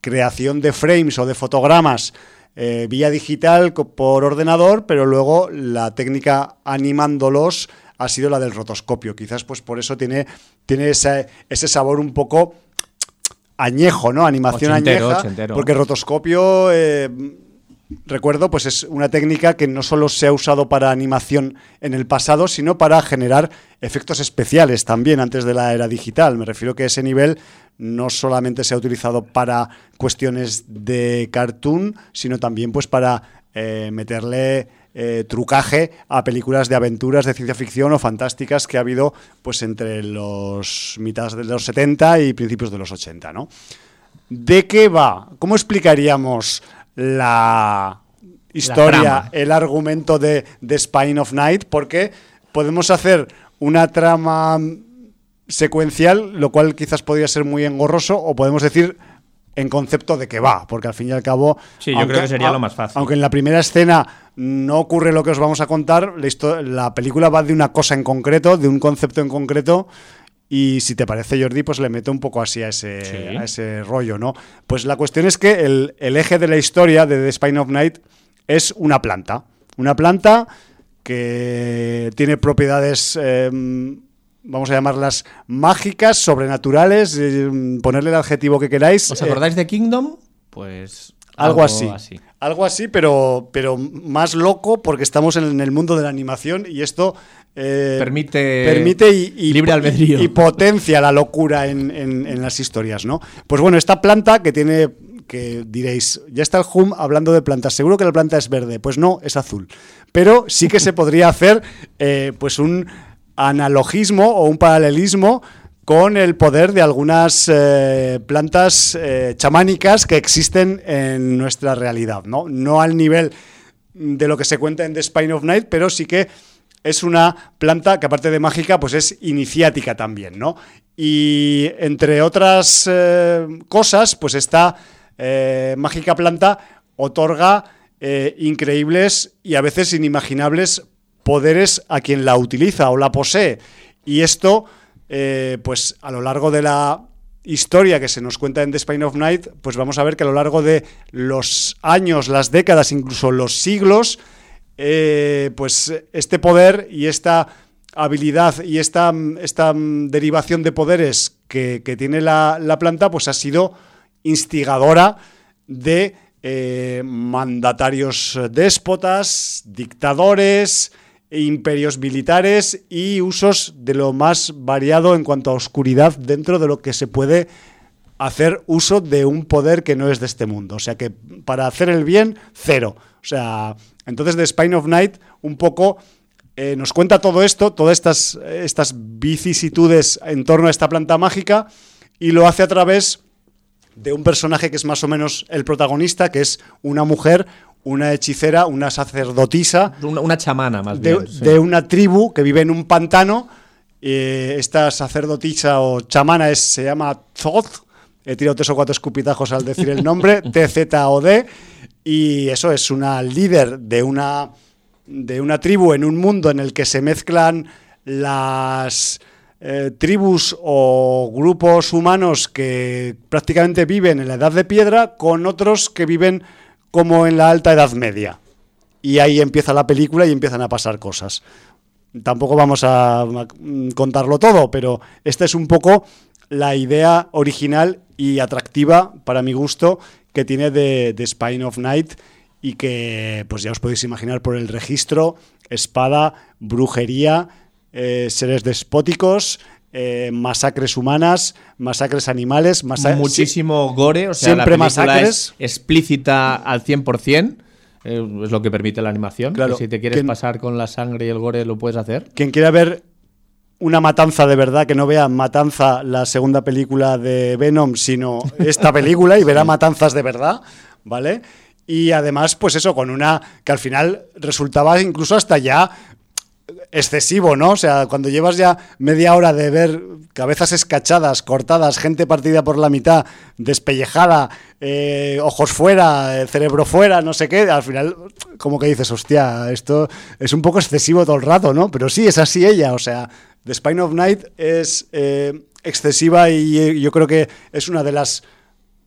creación de frames o de fotogramas eh, vía digital por ordenador, pero luego la técnica animándolos ha sido la del rotoscopio. Quizás pues por eso tiene, tiene ese, ese sabor un poco añejo, ¿no? Animación Ochentero, añeja. ochentero. Porque rotoscopio, eh, recuerdo, pues es una técnica que no solo se ha usado para animación en el pasado, sino para generar efectos especiales también antes de la era digital. Me refiero que ese nivel no solamente se ha utilizado para cuestiones de cartoon, sino también pues para eh, meterle eh, trucaje a películas de aventuras de ciencia ficción o fantásticas que ha habido pues entre los mitades de los 70 y principios de los 80, ¿no? ¿De qué va? ¿Cómo explicaríamos la historia, el argumento de, de Spine of Night? Porque podemos hacer una trama secuencial, lo cual quizás podría ser muy engorroso, o podemos decir en concepto de qué va, porque al fin y al cabo... Sí, yo creo que sería lo más fácil. Aunque en la primera escena no ocurre lo que os vamos a contar, la película va de una cosa en concreto, de un concepto en concreto, y si te parece, Jordi, pues le meto un poco así a ese, Sí. a ese rollo, ¿no? Pues la cuestión es que el, el eje de la historia de The Spine of Night es una planta. Una planta que tiene propiedades, eh, vamos a llamarlas mágicas, sobrenaturales, eh, ponerle el adjetivo que queráis. ¿Os eh, acordáis de Kingdom? Pues. algo así. Algo así, pero, pero más loco porque estamos en el mundo de la animación y esto eh, Permite permite y, y- libre albedrío. y- potencia la locura en, en- en las historias, ¿no? Pues bueno, esta planta que tiene, que diréis, ya está el Hum hablando de plantas, seguro que la planta es verde, pues no, es azul. Pero sí que se [laughs] podría hacer eh, pues un analogismo o un paralelismo con el poder de algunas eh, plantas chamánicas que existen en nuestra realidad, ¿no? No al nivel de lo que se cuenta en The Spine of Night, pero sí que es una planta que aparte de mágica, pues es iniciática también, ¿no? Y entre otras eh, cosas, pues esta eh, mágica planta otorga eh, increíbles y a veces inimaginables poderes a quien la utiliza o la posee. Y esto, pues a lo largo de la historia que se nos cuenta en The Spine of Night, pues vamos a ver que a lo largo de los años, las décadas, incluso los siglos, eh, pues este poder y esta habilidad y esta, esta mm, derivación de poderes que, que tiene la, la planta, pues ha sido instigadora de eh, mandatarios déspotas, dictadores, imperios militares y usos de lo más variado en cuanto a oscuridad dentro de lo que se puede hacer uso de un poder que no es de este mundo. O sea que para hacer el bien, cero. O sea, entonces The Spine of Night un poco eh, nos cuenta todo esto, todas estas, estas vicisitudes en torno a esta planta mágica y lo hace a través de un personaje que es más o menos el protagonista, que es una mujer, una hechicera, una sacerdotisa Una, una chamana, más de, bien. sí. de una tribu que vive en un pantano. Eh, esta sacerdotisa o chamana es, se llama Thoth. He tirado tres o cuatro escupitajos al decir el nombre, [laughs] T-Z-O-D. Y eso es una líder de una de una tribu en un mundo en el que se mezclan las eh, tribus o grupos humanos que prácticamente viven en la Edad de Piedra con otros que viven como en la Alta Edad Media. Y ahí empieza la película y empiezan a pasar cosas. Tampoco vamos a contarlo todo, pero esta es un poco la idea original y atractiva, para mi gusto, que tiene de, de Spine of Night y que, pues ya os podéis imaginar por el registro, espada, brujería, eh, seres despóticos, eh, masacres humanas, masacres animales, muchísimo gore, o sea, siempre masacres. explícita al 100%. Eh, es lo que permite la animación. Claro, si te quieres pasar con la sangre y el gore, lo puedes hacer. Quien quiera ver una matanza de verdad, que no vea Matanza, la segunda película de Venom, sino esta película y verá matanzas de verdad, ¿vale? Y además, pues eso, con una que al final resultaba incluso hasta ya excesivo, ¿no? O sea, cuando llevas ya media hora de ver cabezas escachadas, cortadas, gente partida por la mitad, despellejada, eh, ojos fuera, eh, cerebro fuera, no sé qué, al final como que dices, hostia, esto es un poco excesivo todo el rato, ¿no? Pero sí, es así ella, o sea, The Spine of Night es eh, excesiva y yo creo que es una de las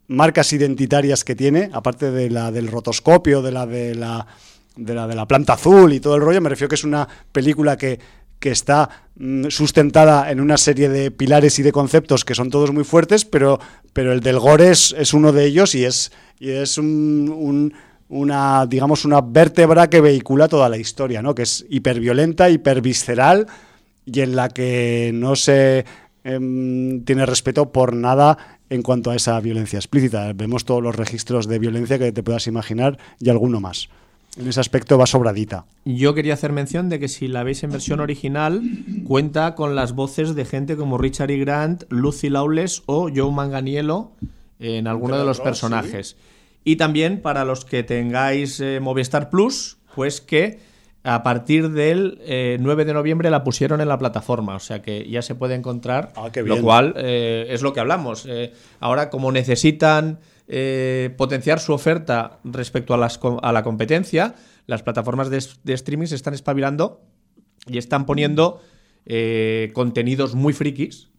marcas identitarias que tiene, aparte de la del rotoscopio, de la de la de la de la planta azul y todo el rollo, me refiero que es una película que, que está mm, sustentada en una serie de pilares y de conceptos que son todos muy fuertes, pero, pero el del gore es, es uno de ellos y es, y es un, una, digamos, una vértebra que vehicula toda la historia, ¿no? que es hiperviolenta, hipervisceral y en la que no se em, tiene respeto por nada en cuanto a esa violencia explícita. Vemos todos los registros de violencia que te puedas imaginar y alguno más. En ese aspecto va sobradita. Yo quería hacer mención de que si la veis en versión original, cuenta con las voces de gente como Richard E. Grant, Lucy Lawless o Joe Manganiello en alguno de los personajes. Y también para los que tengáis eh, Movistar Plus, pues que a partir del 9 eh, de noviembre la pusieron en la plataforma, o sea que ya se puede encontrar, ah, lo cual eh, es lo que hablamos. Eh, ahora, como necesitan potenciar su oferta respecto a, las, a, la competencia, las plataformas de, de, streaming se están espabilando y están poniendo contenidos muy frikis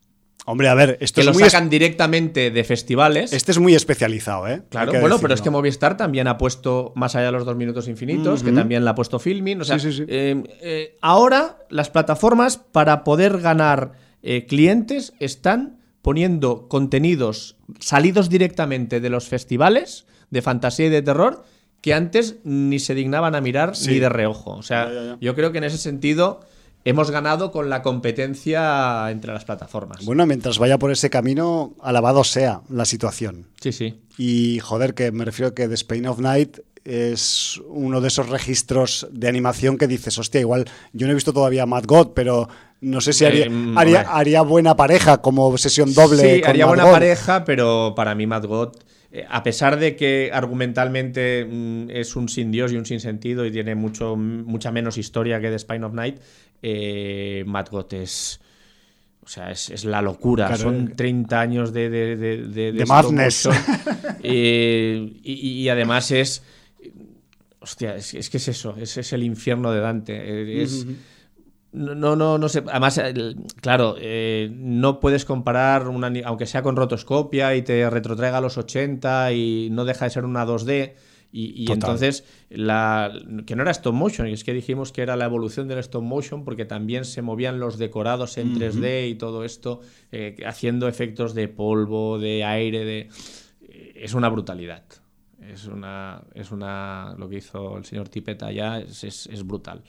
Hombre, a ver, esto que lo sacan directamente de festivales. Este es muy especializado, ¿eh? Claro, bueno, pero es que Movistar también ha puesto más allá de los dos minutos infinitos, que también la ha puesto filming. O sea, eh, eh, ahora las plataformas para poder ganar eh, clientes están poniendo contenidos salidos directamente de los festivales de fantasía y de terror que antes ni se dignaban a mirar ni de reojo. O sea, yo creo que en ese sentido hemos ganado con la competencia entre las plataformas. Bueno, mientras vaya por ese camino, alabado sea la situación. Sí, sí. Y joder, que me refiero que The Spain of Night es uno de esos registros de animación que dices, hostia, igual yo no he visto todavía Mad God, pero no sé si haría, eh, haría, buena pareja como sesión doble. Sí, haría buena pareja, pero para mí Mad God eh, a pesar de que argumentalmente mm, es un sin Dios y un sin sentido y tiene mucho, mucha menos historia que The Spine of Night, eh, Matt Gott es. O sea, es, la locura. Son 30 años de. De, de, de, madness. [laughs] y, además es. Hostia, es, que es eso. Es, es el infierno de Dante. Es. No, no, no sé. Además, claro, eh, no puedes comparar, una, aunque sea con rotoscopia y te retrotraiga a los 80 y no deja de ser una 2D. Y, entonces, la, que no era stop motion, y es que dijimos que era la evolución del stop motion porque también se movían los decorados en 3D y todo esto, eh, haciendo efectos de polvo, de aire, de... Eh, es una brutalidad. Es una, es una, lo que hizo el señor Tippett allá es, es, brutal.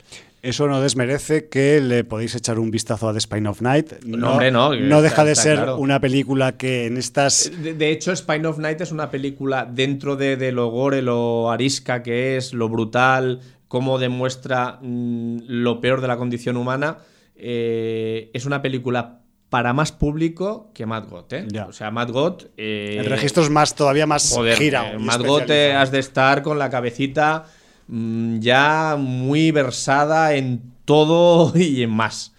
Eso no desmerece que le podéis echar un vistazo a The Spine of Night. No, hombre, no. No deja de ser una película que en estas. De, hecho, Spine of Night es una película dentro de, de, lo gore, lo arisca que es, lo brutal, cómo demuestra mm, lo peor de la condición humana. Eh, es una película para más público que Mad God, ¿eh? O sea, Mad God... Eh, el registro es más, todavía más gira. Eh, Mad God eh, has de estar con la cabecita mm, ya muy versada en todo [laughs] y en más.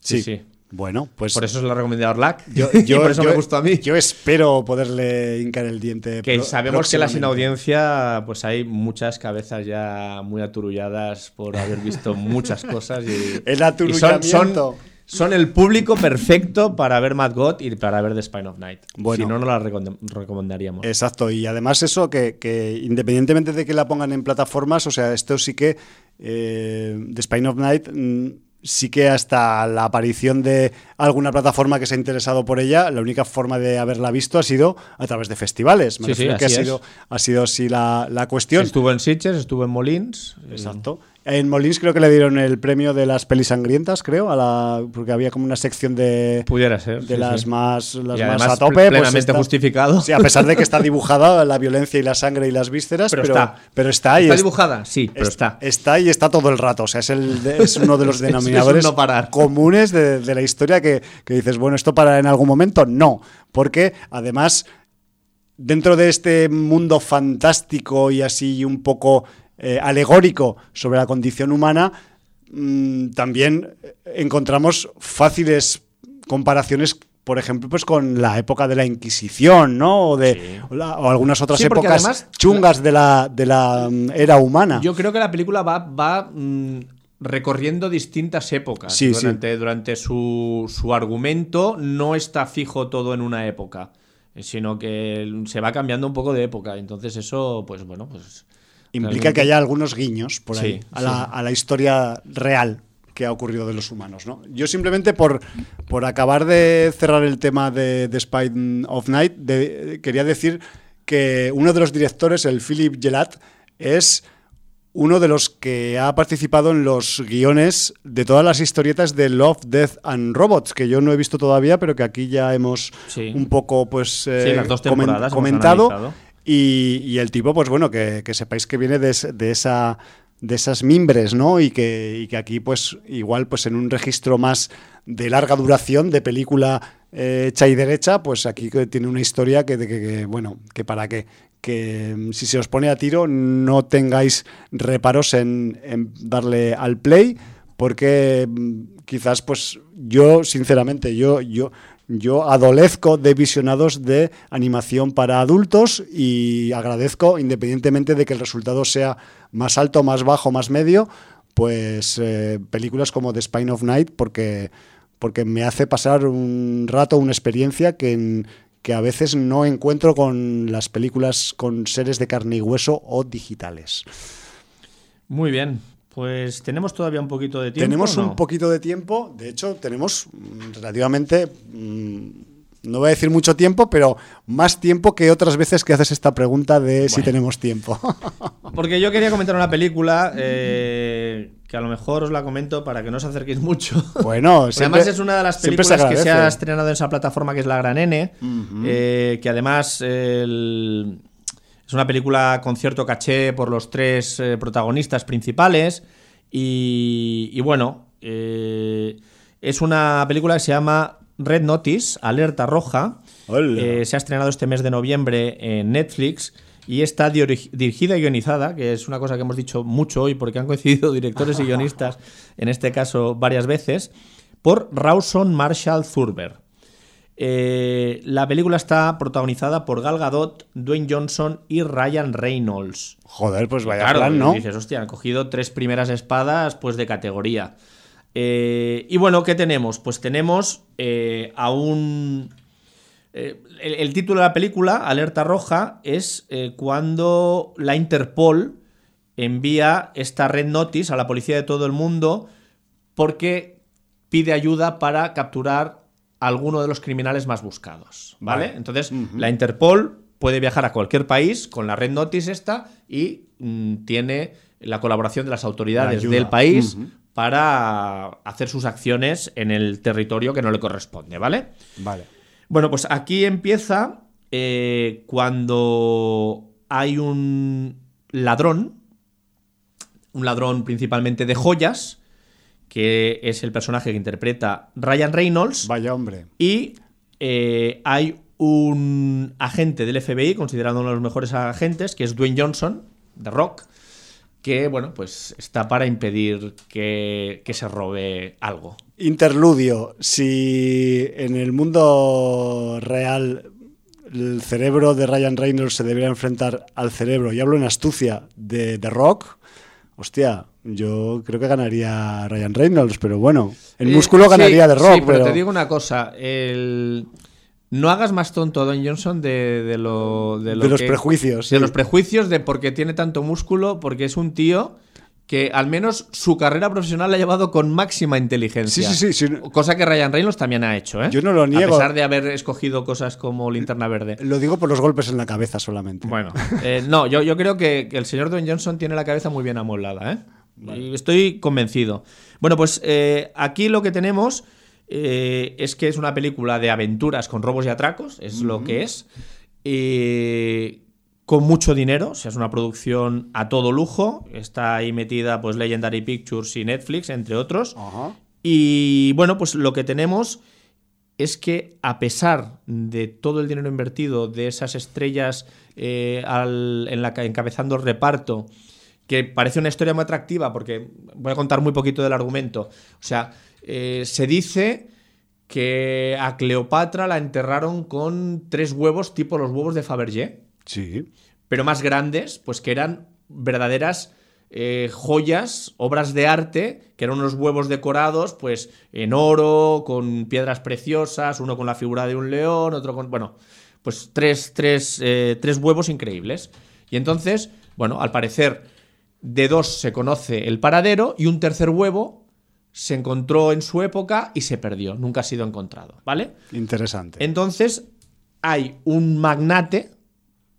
Sí, sí. Bueno, pues Por eso es la recomendado Orlac. yo, [laughs] y por eso yo- me gustó a mí. Yo espero poderle hincar el diente. Que sabemos que la sin audiencia, pues hay muchas cabezas ya muy aturulladas por haber visto muchas cosas. Y, [laughs] El y son, aturullamiento. son, son el público perfecto para ver Mad God y para ver The Spine of Night. Bueno. si no, no la recom- recomendaríamos. Exacto, y además eso, que, que independientemente de que la pongan en plataformas, o sea, esto sí que eh, The Spine of Night mm, sí que hasta la aparición de alguna plataforma que se ha interesado por ella, la única forma de haberla visto ha sido a través de festivales. Me Sí, sí, que ha es. sido, ha sido así la, la cuestión. Estuvo en Sitges, estuvo en Molins. Exacto. En Molins creo que le dieron el premio de las pelis sangrientas, creo, a la, porque había como una sección de, Pudiera ser. de sí, las sí. más las Y más además a tope. pues plenamente está- justificado. Sí, a pesar de que está [laughs] dibujada la violencia y la sangre y las vísceras, Pero pero, está. pero está y ¿Está es- dibujada? Sí, pero es- está. Está y está todo el rato. O sea, es, el de- es uno de los [laughs] denominadores no parar. comunes de, de la historia que, que dices, bueno, ¿esto para en algún momento? No, porque además dentro de este mundo fantástico y así un poco eh, alegórico sobre la condición humana, mm, también encontramos fáciles comparaciones, por ejemplo, pues con la época de la Inquisición, ¿no? O, de, Sí. o, la- o algunas otras Sí, épocas además- chungas de la, de la mm, era humana. Yo creo que la película va, va mm, recorriendo distintas épocas. Sí, sí. durante durante su, su argumento no está fijo todo en una época, eh, sino que se va cambiando un poco de época. Entonces eso, pues bueno, pues... Implica realmente- que haya algunos guiños por ahí Sí, a, la, a la historia real que ha ocurrido de los humanos. ¿no? Yo simplemente por, por acabar de cerrar el tema de, de Spine of Night, de- quería decir que uno de los directores, el Philip Gelat, es uno de los que ha participado en los guiones de todas las historietas de Love, Death and Robots, que yo no he visto todavía, pero que aquí ya hemos Sí. un poco pues eh, Sí, las dos comen- temporadas hemos comentado. Y, y el tipo, pues bueno, que, sepáis que viene de, es- de esa de esas mimbres, ¿no? Y que, y que aquí, pues, igual, pues en un registro más de larga duración, de película eh, hecha y derecha, pues aquí tiene una historia que, que, que, bueno, que para qué. Que mm, si se os pone a tiro, no tengáis reparos en, en darle al play, porque mm, quizás, pues, yo, sinceramente, yo, yo, yo adolezco de visionados de animación para adultos y agradezco, independientemente de que el resultado sea más alto, más bajo, más medio, pues eh, películas como The Spine of Night, porque, porque me hace pasar un rato, una experiencia que, en- que a veces no encuentro con las películas con seres de carne y hueso o digitales. Muy bien, pues tenemos todavía un poquito de tiempo. Tenemos un poquito de tiempo, de hecho tenemos mm, relativamente, mm, no voy a decir mucho tiempo, pero más tiempo que otras veces que haces esta pregunta de si tenemos tiempo. [laughs] Porque yo quería comentar una película eh, que a lo mejor os la comento para que no os acerquéis mucho. [laughs] bueno, siempre- además es una de las películas que se ha estrenado en esa plataforma que es La Gran N, eh, que además el- es una película con cierto caché por los tres eh, protagonistas principales y, y bueno, eh, es una película que se llama Red Notice, Alerta Roja. Eh, se ha estrenado este mes de noviembre en Netflix y está diri- dirigida y guionizada, que es una cosa que hemos dicho mucho hoy porque han coincidido [laughs] directores y guionistas, en este caso varias veces, por Rawson Marshall Thurber. Eh, la película está protagonizada por Gal Gadot, Dwayne Johnson y Ryan Reynolds. Joder, pues vaya Claro, plan, ¿no? dices, hostia, han cogido tres primeras espadas pues de categoría. Eh, y bueno, ¿qué tenemos? Pues tenemos eh, a un... eh, el, el título de la película, Alerta Roja, es cuando la Interpol envía esta red notice a la policía de todo el mundo porque pide ayuda para capturar alguno de los criminales más buscados. ¿Vale? Vale. Entonces, la Interpol puede viajar a cualquier país con la red notice esta y mm, tiene la colaboración de las autoridades del país para hacer sus acciones en el territorio que no le corresponde, ¿vale? Vale. Bueno, pues aquí empieza eh, cuando hay un ladrón, un ladrón principalmente de joyas, que es el personaje que interpreta Ryan Reynolds, Vaya hombre. y eh, hay un agente del FBI, considerado uno de los mejores agentes, que es Dwayne Johnson, de Rock, que, bueno, pues está para impedir que, que se robe algo. Interludio. Si en el mundo real el cerebro de Ryan Reynolds se debería enfrentar al cerebro, y hablo en astucia, de The Rock, hostia, yo creo que ganaría Ryan Reynolds, pero bueno, el Eh, músculo sí, ganaría The Rock, Sí, pero, pero, te digo una cosa. El... No hagas más tonto a Don Johnson de, de lo, de lo de los prejuicios. De sí. los prejuicios de porque tiene tanto músculo, porque es un tío que al menos su carrera profesional la ha llevado con máxima inteligencia. Sí, sí, sí, sí. Cosa que Ryan Reynolds también ha hecho, ¿eh? Yo no lo niego. A pesar de haber escogido cosas como Linterna Verde. Lo digo por los golpes en la cabeza solamente. Bueno, eh, no, yo, yo creo que, que el señor Don Johnson tiene la cabeza muy bien amueblada, ¿eh? Y estoy convencido. Bueno, pues eh, aquí lo que tenemos eh, es que es una película de aventuras con robos y atracos, es lo que es. Eh, con mucho dinero, o sea, es una producción a todo lujo. Está ahí metida pues Legendary Pictures y Netflix, entre otros. Ajá. Y bueno, pues lo que tenemos es que a pesar de todo el dinero invertido, de esas estrellas eh, al- en la, ca- encabezando el reparto, que parece una historia muy atractiva, porque voy a contar muy poquito del argumento. O sea, eh, se dice que a Cleopatra la enterraron con tres huevos tipo los huevos de Fabergé Sí. pero más grandes, pues que eran verdaderas eh, joyas, obras de arte, que eran unos huevos decorados, pues en oro, con piedras preciosas, uno con la figura de un león, otro con. Bueno, pues tres, tres, eh, tres huevos increíbles. Y entonces, bueno, al parecer, de dos se conoce el paradero y un tercer huevo se encontró en su época y se perdió, nunca ha sido encontrado, ¿vale? Interesante. Entonces, hay un magnate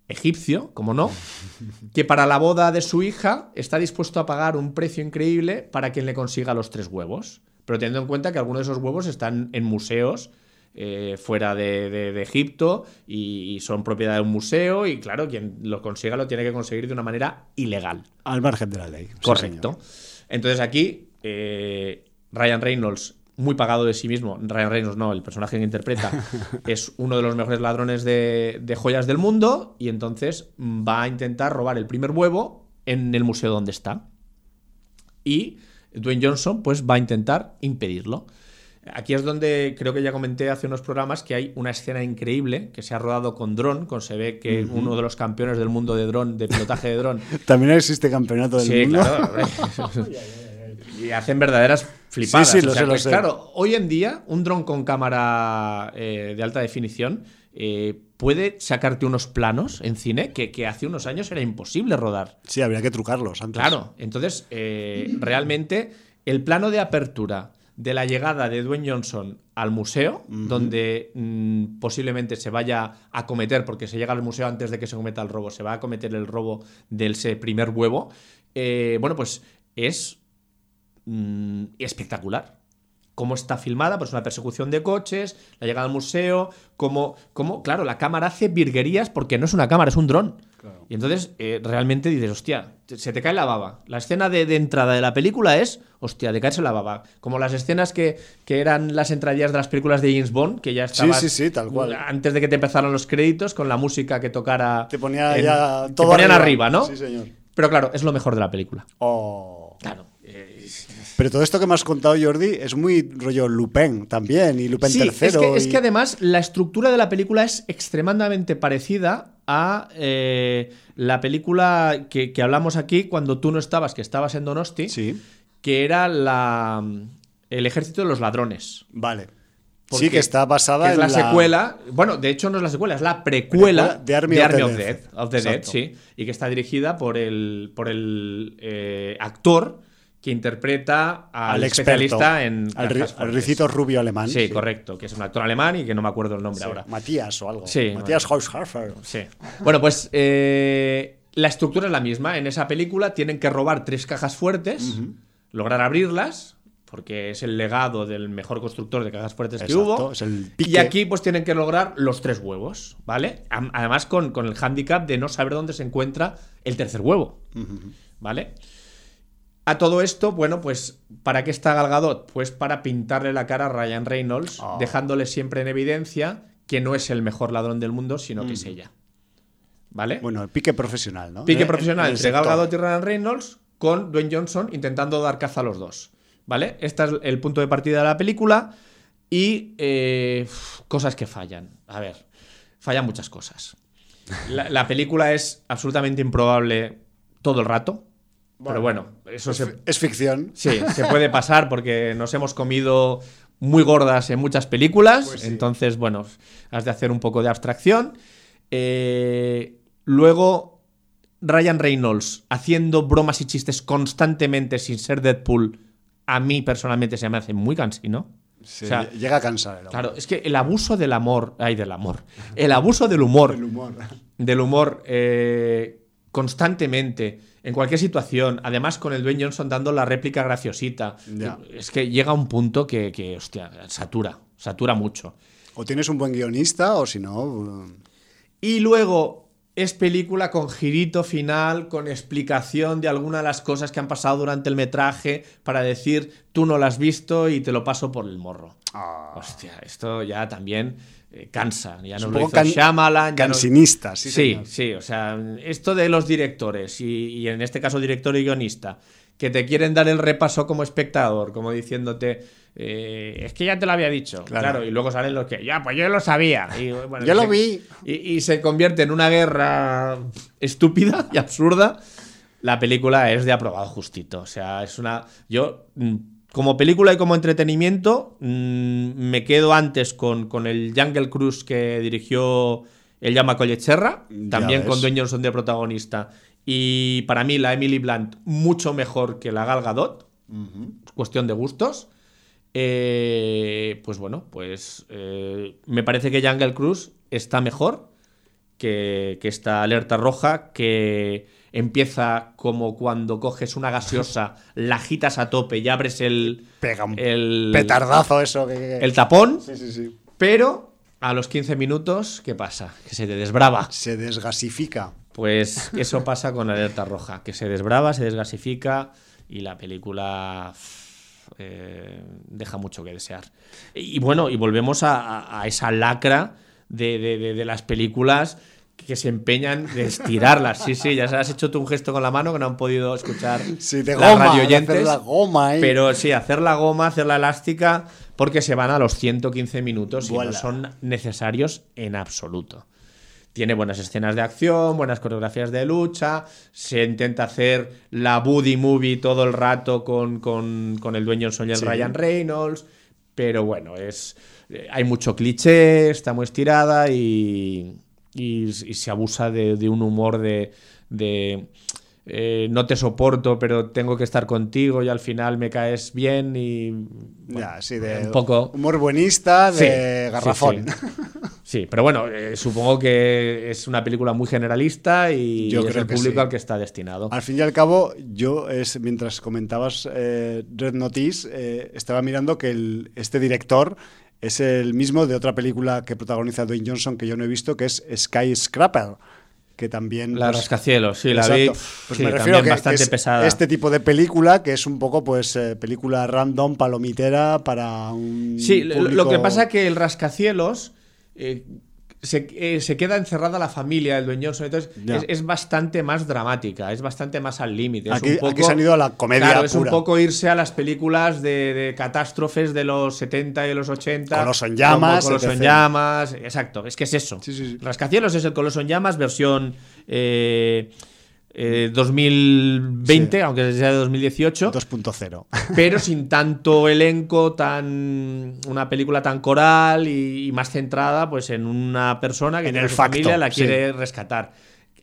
egipcio, como no, que para la boda de su hija está dispuesto a pagar un precio increíble para quien le consiga los tres huevos. Pero teniendo en cuenta que algunos de esos huevos están en museos eh, fuera de, de- de Egipto y, y son propiedad de un museo y claro, quien lo consiga lo tiene que conseguir de una manera ilegal. Al margen de la ley. Correcto. Entonces aquí eh, Ryan Reynolds, muy pagado de sí mismo, Ryan Reynolds no, el personaje que interpreta, [laughs] es uno de los mejores ladrones de, de joyas del mundo y entonces va a intentar robar el primer huevo en el museo donde está. Y Dwayne Johnson pues va a intentar impedirlo. Aquí es donde creo que ya comenté hace unos programas que hay una escena increíble que se ha rodado con dron, con se ve que uno de los campeones del mundo de dron, de pilotaje de dron, [laughs] También existe campeonato del Sí, mundo. claro. [laughs] y hacen verdaderas flipadas. Sí, sí, lo O sea, sé, lo sé. Claro, hoy en día un dron con cámara eh, de alta definición eh, puede sacarte unos planos en cine que, que hace unos años era imposible rodar. Sí, habría que trucarlos antes. Claro, entonces eh, realmente el plano de apertura de la llegada de Dwayne Johnson al museo, donde mm, posiblemente se vaya a cometer, porque se llega al museo antes de que se cometa el robo, se va a cometer el robo del ese primer huevo, bueno, pues es mm, espectacular. Cómo está filmada, pues una persecución de coches, la llegada al museo, cómo, cómo, claro, la cámara hace virguerías porque no es una cámara, es un dron. Y entonces eh, realmente dices, hostia, te- se te cae la baba. La escena de, de entrada de la película es, hostia, de caerse la baba. Como las escenas que, que eran las entradillas de las películas de James Bond, que ya Sí, estabas sí, sí, tal cual. antes de que te empezaran los créditos, con la música que tocara. Te ponía en- ya te todo ponían arriba, ¿no? Sí, señor. Pero claro, es lo mejor de la película. Oh. Claro. Pero todo esto que me has contado, Jordi, es muy rollo Lupin también, y Lupin Sí, es tercero. que, es que además la estructura de la película es extremadamente parecida a eh, la película que, que hablamos aquí cuando tú no estabas, que estabas en Donosti, Sí, que era la, el ejército de los ladrones. vale. Sí, que está basada que es en la, secuela. Bueno, de hecho no es la secuela, es la precuela de Army of the Dead. Of the Dead, sí. Y que está dirigida por el, por el eh, actor que interpreta al, Al especialista experto, en al, ri- ricito rubio alemán. Sí, correcto, que es un actor alemán y que no me acuerdo el nombre Sí, ahora. Matías o algo. Sí, Matías Hausharfer. Sí. Bueno, pues eh, la estructura es la misma. En esa película tienen que robar tres cajas fuertes, lograr abrirlas, porque es el legado del mejor constructor de cajas fuertes que hubo. es el pique. Y aquí pues tienen que lograr los tres huevos, ¿vale? Además con, con el hándicap de no saber dónde se encuentra el tercer huevo, ¿vale? A todo esto, bueno, pues ¿para qué está Gal Gadot? Pues para pintarle la cara a Ryan Reynolds, Oh. dejándole siempre en evidencia que no es el mejor ladrón del mundo, sino que es ella. ¿Vale? Bueno, el pique profesional, ¿no? Pique Eh, profesional el entre Gal sector. Gadot y Ryan Reynolds con Dwayne Johnson intentando dar caza a los dos. ¿Vale? Este es el punto de partida de la película y eh, cosas que fallan. A ver, fallan muchas cosas. La, la película es absolutamente improbable todo el rato. Pero bueno, eso se, Es ficción. [laughs] Sí, se puede pasar porque nos hemos comido muy gordas en muchas películas. Pues sí. Entonces, bueno, has de hacer un poco de abstracción. Eh, luego, Ryan Reynolds haciendo bromas y chistes constantemente sin ser Deadpool, a mí personalmente se me hace muy cansino. Sí, O sea, llega a cansar. el. Claro, es que el abuso del amor, ay, del amor, el abuso del humor, [laughs] El humor. del humor eh, constantemente, en cualquier situación, además con el Dwayne Johnson dando la réplica graciosita, es que llega a un punto que, que, hostia, satura, satura mucho. O tienes un buen guionista o si no... eh, Y luego es película con girito final, con explicación de alguna de las cosas que han pasado durante el metraje para decir, tú no lo has visto y te lo paso por el morro. ah, Hostia, esto ya también eh, cansa. Ya Es no un lo hizo can- Shyamalan, cansinista, sí, Sí, señor. sí, o sea, esto de los directores y, y en este caso director y guionista, que te quieren dar el repaso como espectador, como diciéndote, eh, es que ya te lo había dicho, Claro. claro, y luego salen los que, ya, pues yo lo sabía. Y, bueno, [laughs] Yo y lo se- vi. Y, y se convierte en una guerra estúpida y absurda. La película es de aprobado justito, o sea, es una... Yo... Como película y como entretenimiento, mm, me quedo antes con, con el Jungle Cruise que dirigió el llama Collecherra, también con Dwayne Johnson de protagonista. Y para mí la Emily Blunt mucho mejor que la Gal Gadot, cuestión de gustos. Eh, pues bueno, pues eh, me parece que Jungle Cruise está mejor que, que esta alerta roja que empieza como cuando coges una gaseosa, [laughs] la agitas a tope y abres el, Pega un el, petardazo eso. Que, que- el tapón, Sí, sí, sí. pero a los 15 minutos, ¿qué pasa? Que se te desbrava. Se desgasifica. Pues [laughs] eso pasa con Alerta Roja, que se desbrava, se desgasifica y la película eh, deja mucho que desear. Y, y bueno, y volvemos a, a- a esa lacra de, de- de- de las películas que se empeñan de estirarlas. Sí, sí, ya has hecho tú un gesto con la mano que no han podido escuchar Sí, de las goma, de radioyentes. hacer la goma ahí. Pero sí, hacer la goma, hacer la elástica, porque se van a los 115 minutos y no son necesarios en absoluto. Tiene buenas escenas de acción, buenas coreografías de lucha, se intenta hacer la buddy movie todo el rato con, con, con el dueño Johnson y el Sí. Ryan Reynolds, pero bueno, es eh, hay mucho cliché, está muy estirada y, y, y se abusa de, de un humor de, de, eh, no te soporto, pero tengo que estar contigo y al final me caes bien y bueno, ya, sí, de un poco humor buenista, de sí, garrafón. Sí, [laughs] Sí, pero bueno, eh, supongo que es una película muy generalista y Yo es creo el que público al que está destinado. Al fin y al cabo, yo, es, mientras comentabas eh, Red Notice, estaba mirando que el- este director es el mismo de otra película que protagoniza Dwayne Johnson que yo no he visto, que es Skyscraper. Que también. La pues, rascacielos, sí, la vi. Pues sí, me refiero también que, bastante que es pesada. este tipo de película que es un poco, pues, eh, película random, palomitera para un. Sí, lo- que pasa es que el rascacielos eh, se, eh, se queda encerrada la familia del dueño, entonces Ya. es, es bastante más dramática, es bastante más al límite. Aquí, aquí se han ido a la comedia Claro, es un pura. poco irse a las películas de, de catástrofes de los 70 y de los 80. Coloso en llamas, Coloso en llamas. Exacto, es que es eso. Sí, sí, sí. Rascacielos es el Coloso en llamas, versión eh, eh, 2020, Sí. aunque sea de 2018 2.0. pero sin tanto elenco, tan una película tan coral y, y más centrada pues en una persona que En tiene el su facto, familia la sí. quiere rescatar.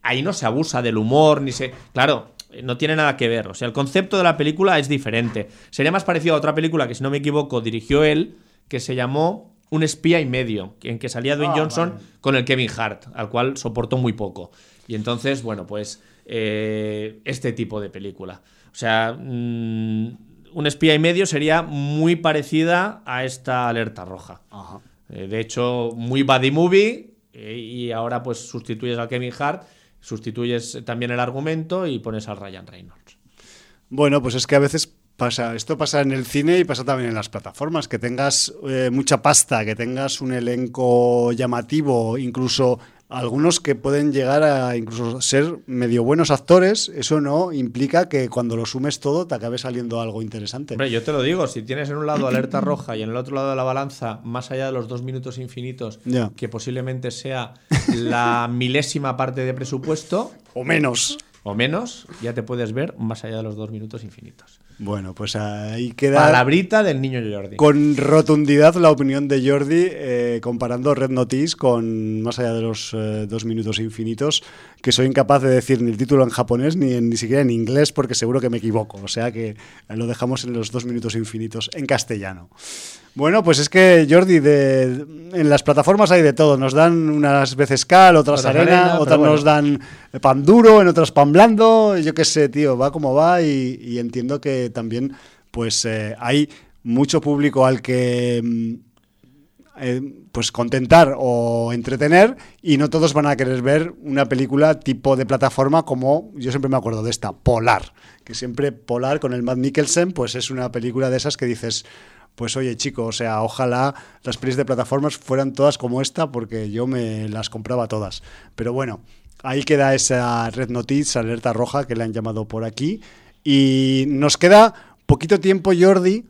Ahí no se abusa del humor ni se, claro, no tiene nada que ver, o sea, el concepto de la película es diferente. Sería más parecido a otra película que si no me equivoco dirigió él que se llamó Un espía y medio, en que salía Dwayne Ah, Johnson vale. con el Kevin Hart, al cual soportó muy poco. Y entonces, bueno, pues eh, este tipo de película. O sea, mm, un espía y medio sería muy parecida a esta alerta roja. Ajá. Eh, de hecho, muy buddy movie eh, y ahora pues sustituyes al Kevin Hart, sustituyes también el argumento y pones al Ryan Reynolds. Bueno, pues es que a veces pasa, esto pasa en el cine y pasa también en las plataformas, que tengas eh, mucha pasta, que tengas un elenco llamativo, incluso algunos que pueden llegar a incluso ser medio buenos actores, eso no implica que cuando lo sumes todo te acabe saliendo algo interesante. Hombre, yo te lo digo, si tienes en un lado alerta roja y en el otro lado de la balanza, más allá de los dos minutos infinitos, que posiblemente sea la milésima parte de presupuesto O menos. o menos, ya te puedes ver más allá de los dos minutos infinitos. Bueno, pues ahí queda Palabrita del niño Jordi. con rotundidad la opinión de Jordi eh, comparando Red Notice con más allá de los eh, dos minutos infinitos, que soy incapaz de decir ni el título en japonés ni, ni siquiera en inglés porque seguro que me equivoco. O sea que lo dejamos en los dos minutos infinitos en castellano. Bueno, pues es que Jordi, de, en las plataformas hay de todo. Nos dan unas veces cal, otras Otras arena, arena, otras nos dan pan duro, en otras pan blando. Yo qué sé, tío, va como va y, y entiendo que también pues eh, hay mucho público al que mm, eh, pues contentar o entretener y no todos van a querer ver una película tipo de plataforma como yo siempre me acuerdo de esta, Polar, que siempre Polar con el Matt Mikkelsen pues es una película de esas que dices pues oye chico, o sea, ojalá las pelis de plataformas fueran todas como esta porque yo me las compraba todas. Pero bueno, ahí queda esa Red Notice, alerta roja que le han llamado por aquí y nos queda poquito tiempo Jordi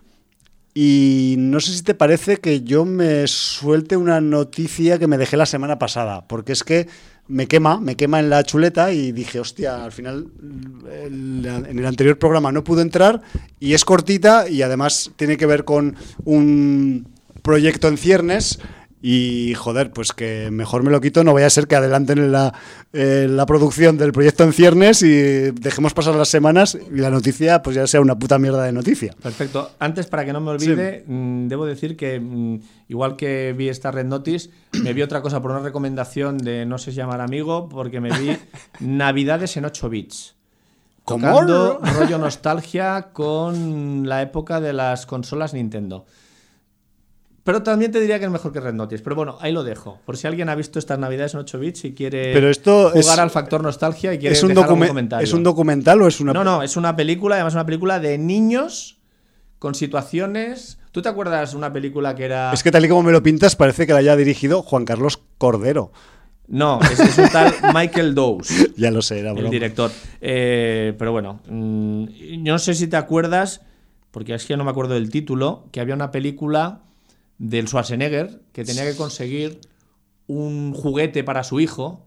y no sé si te parece que yo me suelte una noticia que me dejé la semana pasada, porque es que me quema, me quema en la chuleta y dije, hostia, al final en el anterior programa no pude entrar y es cortita y además tiene que ver con un proyecto en ciernes. Y joder, pues que mejor me lo quito, no vaya a ser que adelanten la, eh, la producción del proyecto en ciernes y dejemos pasar las semanas y la noticia pues ya sea una puta mierda de noticia. Perfecto. Antes, para que no me olvide, mm, debo decir que mm, igual que vi esta Red Notice, me vi otra cosa por una recomendación de no sé si llamar amigo, porque me vi [laughs] Navidades en 8 bits. ¿Cómo? Tocando rollo nostalgia con la época de las consolas Nintendo. Pero también te diría que es mejor que Red Notice. Pero bueno, ahí lo dejo. Por si alguien ha visto estas navidades en 8 bits y quiere Pero esto jugar es- al factor nostalgia y quiere ¿Es un, dejar algún comentario. ¿Es un documental o es una.? No, no, es una película, además una película de niños con situaciones. ¿Tú te acuerdas una película que era. Es que tal y como me lo pintas, parece que la haya dirigido Juan Carlos Cordero. No, es, es un tal [laughs] Michael Dowes, Ya lo sé, era el broma. director. Eh, pero bueno, mm, yo no sé si te acuerdas, porque es que no me acuerdo del título, que había una película del Schwarzenegger que tenía que conseguir un juguete para su hijo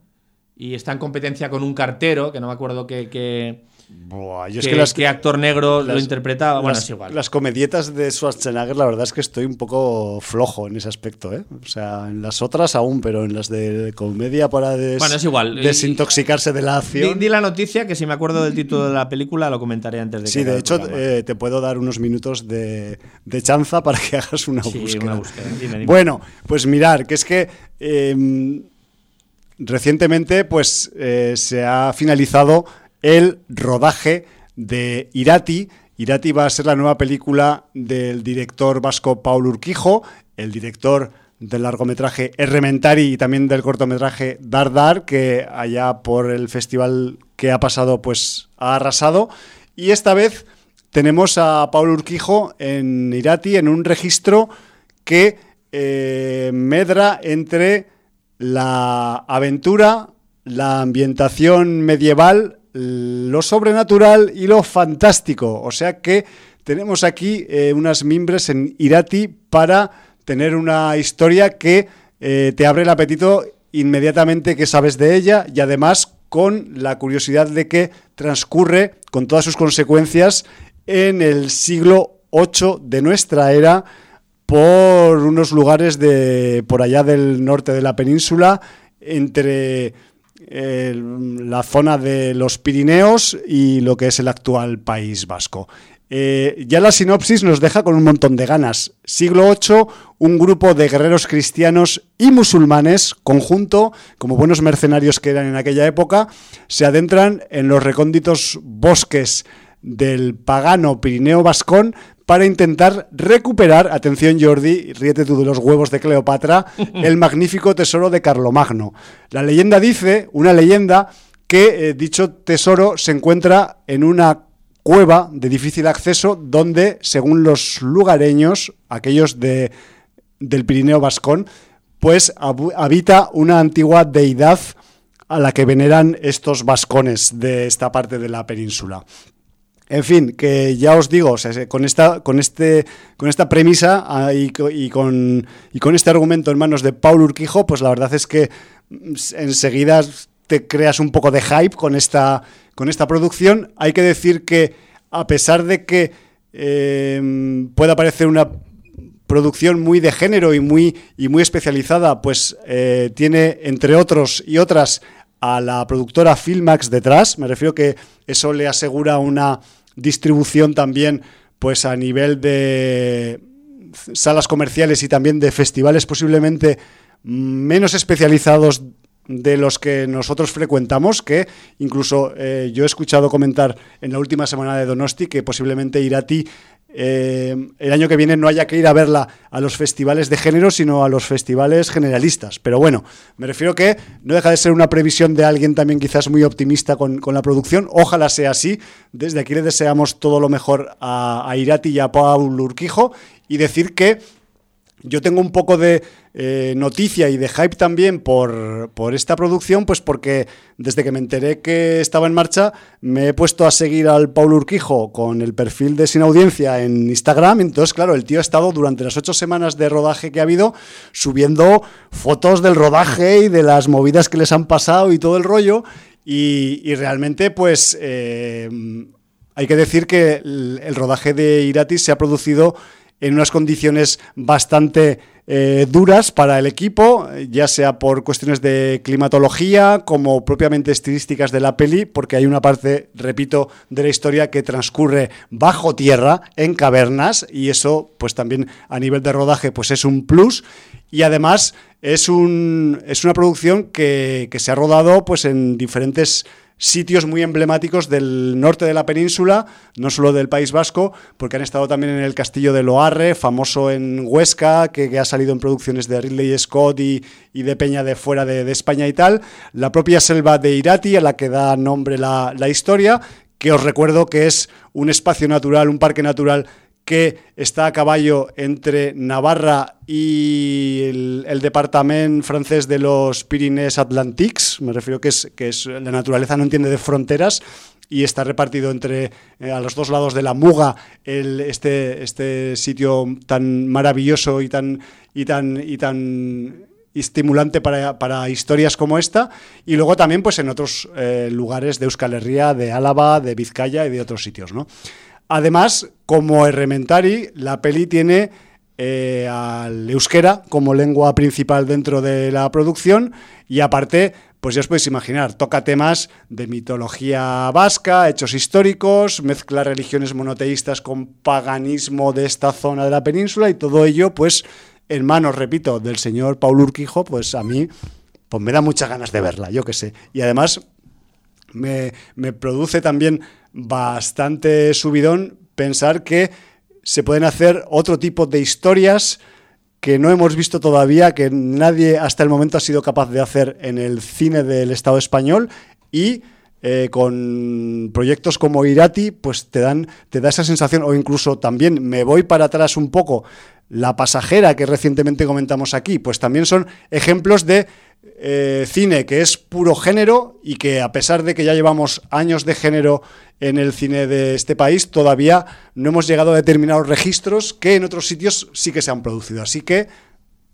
y está en competencia con un cartero, que no me acuerdo qué, Buah, yo es que las, qué actor negro lo interpretaba. Bueno, las- es igual. las comedietas de Schwarzenegger, la verdad es que estoy un poco flojo en ese aspecto. ¿eh? O sea, en las otras aún, pero en las de comedia para des- Bueno, es igual. desintoxicarse de la acción. di la noticia, que si me acuerdo del título de la película lo comentaré antes de que Sí, de hecho, eh, te puedo dar unos minutos de, de chanza para que [laughs] hagas una Sí, búsqueda. una búsqueda. Dime, dime. Bueno, pues mirar, que es que eh, recientemente pues eh, se ha finalizado el rodaje de Irati. Irati va a ser la nueva película del director vasco Paul Urquijo, el director del largometraje Errementari y también del cortometraje Dar Dar, que allá por el festival que ha pasado pues ha arrasado. Y esta vez tenemos a Paul Urquijo en Irati en un registro que eh, medra entre la aventura, la ambientación medieval, lo sobrenatural y lo fantástico. O sea que tenemos aquí eh, unas mimbres en Irati para tener una historia que eh, te abre el apetito inmediatamente que sabes de ella y además con la curiosidad de que transcurre con todas sus consecuencias en el siglo VIII de nuestra era por unos lugares de por allá del norte de la península entre la zona de los Pirineos y lo que es el actual País Vasco. Eh, ya la sinopsis nos deja con un montón de ganas. Siglo VIII, un grupo de guerreros cristianos y musulmanes, conjunto, como buenos mercenarios que eran en aquella época, se adentran en los recónditos bosques del pagano Pirineo Vascón para intentar recuperar, atención Jordi, ríete tú de los huevos de Cleopatra, [laughs] el magnífico tesoro de Carlomagno. La leyenda dice, una leyenda, que eh, dicho tesoro se encuentra en una cueva de difícil acceso donde, según los lugareños, aquellos de, del Pirineo Vascón, pues habita una antigua deidad a la que veneran estos vascones de esta parte de la península. En fin, que ya os digo, con, esta, con, este, con esta premisa ah, y, con, y con este argumento en manos de Paul Urquijo, pues la verdad es que mm, enseguida te creas un poco de hype con esta, con esta producción. Hay que decir que a pesar de que eh, pueda parecer una producción muy de género y muy, y muy especializada, pues eh, tiene, entre otros y otras, a la productora Filmax detrás. Me refiero que eso le asegura una distribución también pues a nivel de salas comerciales y también de festivales posiblemente menos especializados de los que nosotros frecuentamos, que incluso eh, yo he escuchado comentar en la última semana de Donosti que posiblemente Irati eh, el año que viene no haya que ir a verla a los festivales de género, sino a los festivales generalistas. Pero bueno, me refiero que no deja de ser una previsión de alguien también quizás muy optimista con, la producción. Ojalá sea así. Desde aquí le deseamos todo lo mejor a, a Irati y a Paul Urquijo y decir que yo tengo un poco de eh, noticia y de hype también por, esta producción, pues porque desde que me enteré que estaba en marcha, me he puesto a seguir al Paul Urquijo con el perfil de Sin Audiencia en Instagram. Entonces, claro, el tío ha estado durante las ocho semanas de rodaje que ha habido subiendo fotos del rodaje y de las movidas que les han pasado y todo el rollo. Y, realmente, pues, eh, hay que decir que el, rodaje de Iratis se ha producido en unas condiciones bastante eh, duras para el equipo, ya sea por cuestiones de climatología como propiamente estilísticas de la peli, porque hay una parte, repito, de la historia que transcurre bajo tierra, en cavernas, y eso pues también a nivel de rodaje pues es un plus, y además es, un, es una producción que, que se ha rodado pues en diferentes sitios muy emblemáticos del norte de la península, no solo del País Vasco, porque han estado también en el castillo de Loarre, famoso en Huesca, que, ha salido en producciones de Ridley Scott y, de Peña de fuera de, España y tal, la propia selva de Irati, a la que da nombre la, la historia, que os recuerdo que es un espacio natural, un parque natural que está a caballo entre Navarra y el, departamento francés de los Pyrénées Atlantiques, me refiero que es que es la naturaleza no entiende de fronteras y está repartido entre eh, a los dos lados de la Muga este, este sitio tan maravilloso y tan y tan y tan estimulante para, historias como esta y luego también pues en otros eh, lugares de Euskal Herria, de Álava, de Vizcaya y de otros sitios, ¿no? Además, como Errementari, la peli tiene eh, al euskera como lengua principal dentro de la producción y aparte, pues ya os podéis imaginar, toca temas de mitología vasca, hechos históricos, mezcla religiones monoteístas con paganismo de esta zona de la península y todo ello, pues en manos, repito, del señor Paul Urquijo, pues a mí pues me da muchas ganas de verla, yo qué sé. Y además me, me produce también bastante subidón pensar que se pueden hacer otro tipo de historias que no hemos visto todavía, que nadie hasta el momento ha sido capaz de hacer en el cine del Estado español y eh, con proyectos como Irati, pues te dan, te da esa sensación, o incluso también me voy para atrás un poco, la pasajera que recientemente comentamos aquí, pues también son ejemplos de eh, cine que es puro género y que a pesar de que ya llevamos años de género en el cine de este país, todavía no hemos llegado a determinados registros que en otros sitios sí que se han producido. Así que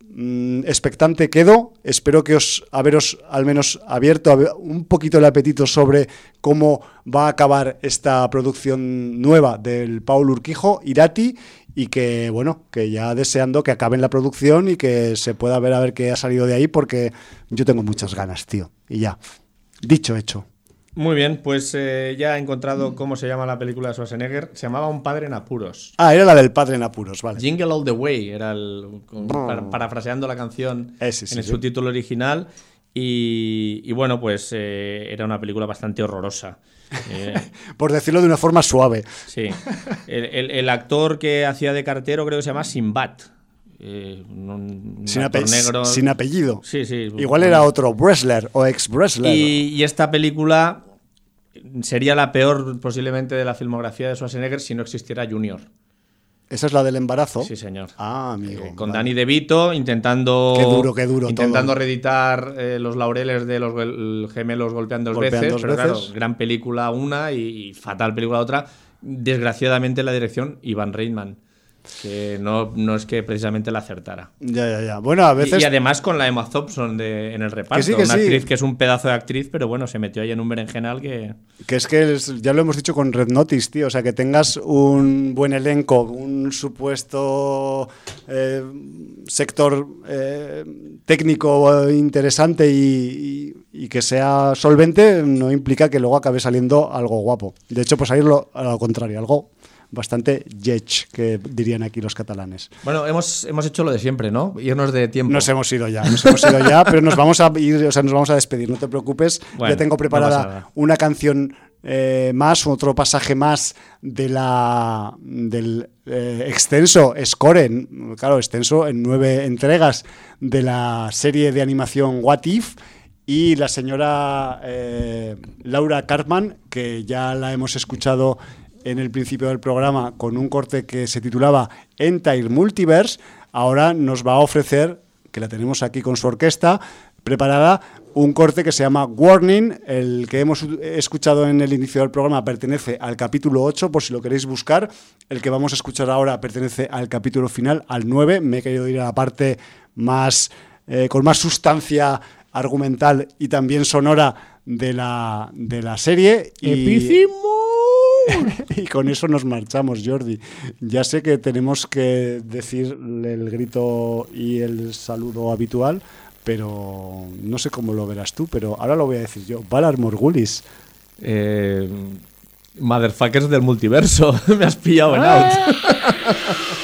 mm, expectante quedo, espero que os haberos al menos abierto un poquito el apetito sobre cómo va a acabar esta producción nueva del Paul Urquijo, Irati, y que bueno, que ya deseando que acaben la producción y que se pueda ver a ver qué ha salido de ahí porque yo tengo muchas ganas, tío. Y ya, dicho, hecho. Muy bien, pues eh, ya he encontrado cómo se llama la película de Schwarzenegger. Se llamaba Un padre en apuros. Ah, era la del padre en apuros, vale. Jingle All the Way, era el, parafraseando la canción en el subtítulo original. Y, bueno, pues eh, era una película bastante horrorosa. Eh, [laughs] Por decirlo de una forma suave. Sí. El, actor que hacía de cartero creo que se llama Simbat. Eh, sin, apellido. Sí, sí. Igual era otro wrestler o ex wrestler. Y, esta película sería la peor posiblemente de la filmografía de Schwarzenegger si no existiera Junior. Esa es la del embarazo. Sí, señor. Ah, amigo. Eh, con vale. Danny DeVito intentando. Qué duro, qué duro Intentando todo. reeditar eh, los laureles de los gemelos golpeando dos Golpean veces. dos pero claro, gran película una y, y fatal película otra. Desgraciadamente la dirección, Ivan Reitman. Que no, no es que precisamente la acertara. Ya, ya, ya. Bueno, a Y- veces. Y, además con la Emma Thompson de- en el reparto. sí, que una sí. actriz que es un pedazo de actriz, pero bueno, se metió ahí en un berenjenal que. Que es que es- ya lo hemos dicho con Red Notice, tío. O sea, que tengas un buen elenco, un supuesto eh, sector eh, técnico interesante y, y- y que sea solvente, no implica que luego acabe saliendo algo guapo. De hecho, pues salirlo a lo contrario, algo bastante yech, que dirían aquí los catalanes. Bueno, hemos, hemos hecho lo de siempre, ¿no? Irnos de tiempo. Nos hemos ido ya, nos hemos ido ya, pero nos vamos a ir, o sea, nos vamos a despedir, no te preocupes. Bueno, ya tengo preparada una canción eh, más, otro pasaje más de la del eh, extenso score, en- claro, extenso en nueve entregas de la serie de animación What If. Y la señora eh, Laura Cartman, que ya la hemos escuchado en el principio del programa con un corte que se titulaba Entire Multiverse, ahora nos va a ofrecer, que la tenemos aquí con su orquesta preparada, un corte que se llama Warning, el que hemos escuchado en el inicio del programa pertenece al capítulo 8, por si lo queréis buscar, el que vamos a escuchar ahora pertenece al capítulo final, al 9, me he querido ir a la parte más, eh, con más sustancia argumental y también sonora de la, de la serie. Y, [laughs] y con eso nos marchamos, Jordi. Ya sé que tenemos que decirle el grito y el saludo habitual, pero no sé cómo lo verás tú, pero ahora lo voy a decir yo. Valar Morgulis. Eh, motherfuckers del multiverso. [laughs] Me has pillado en out. [laughs]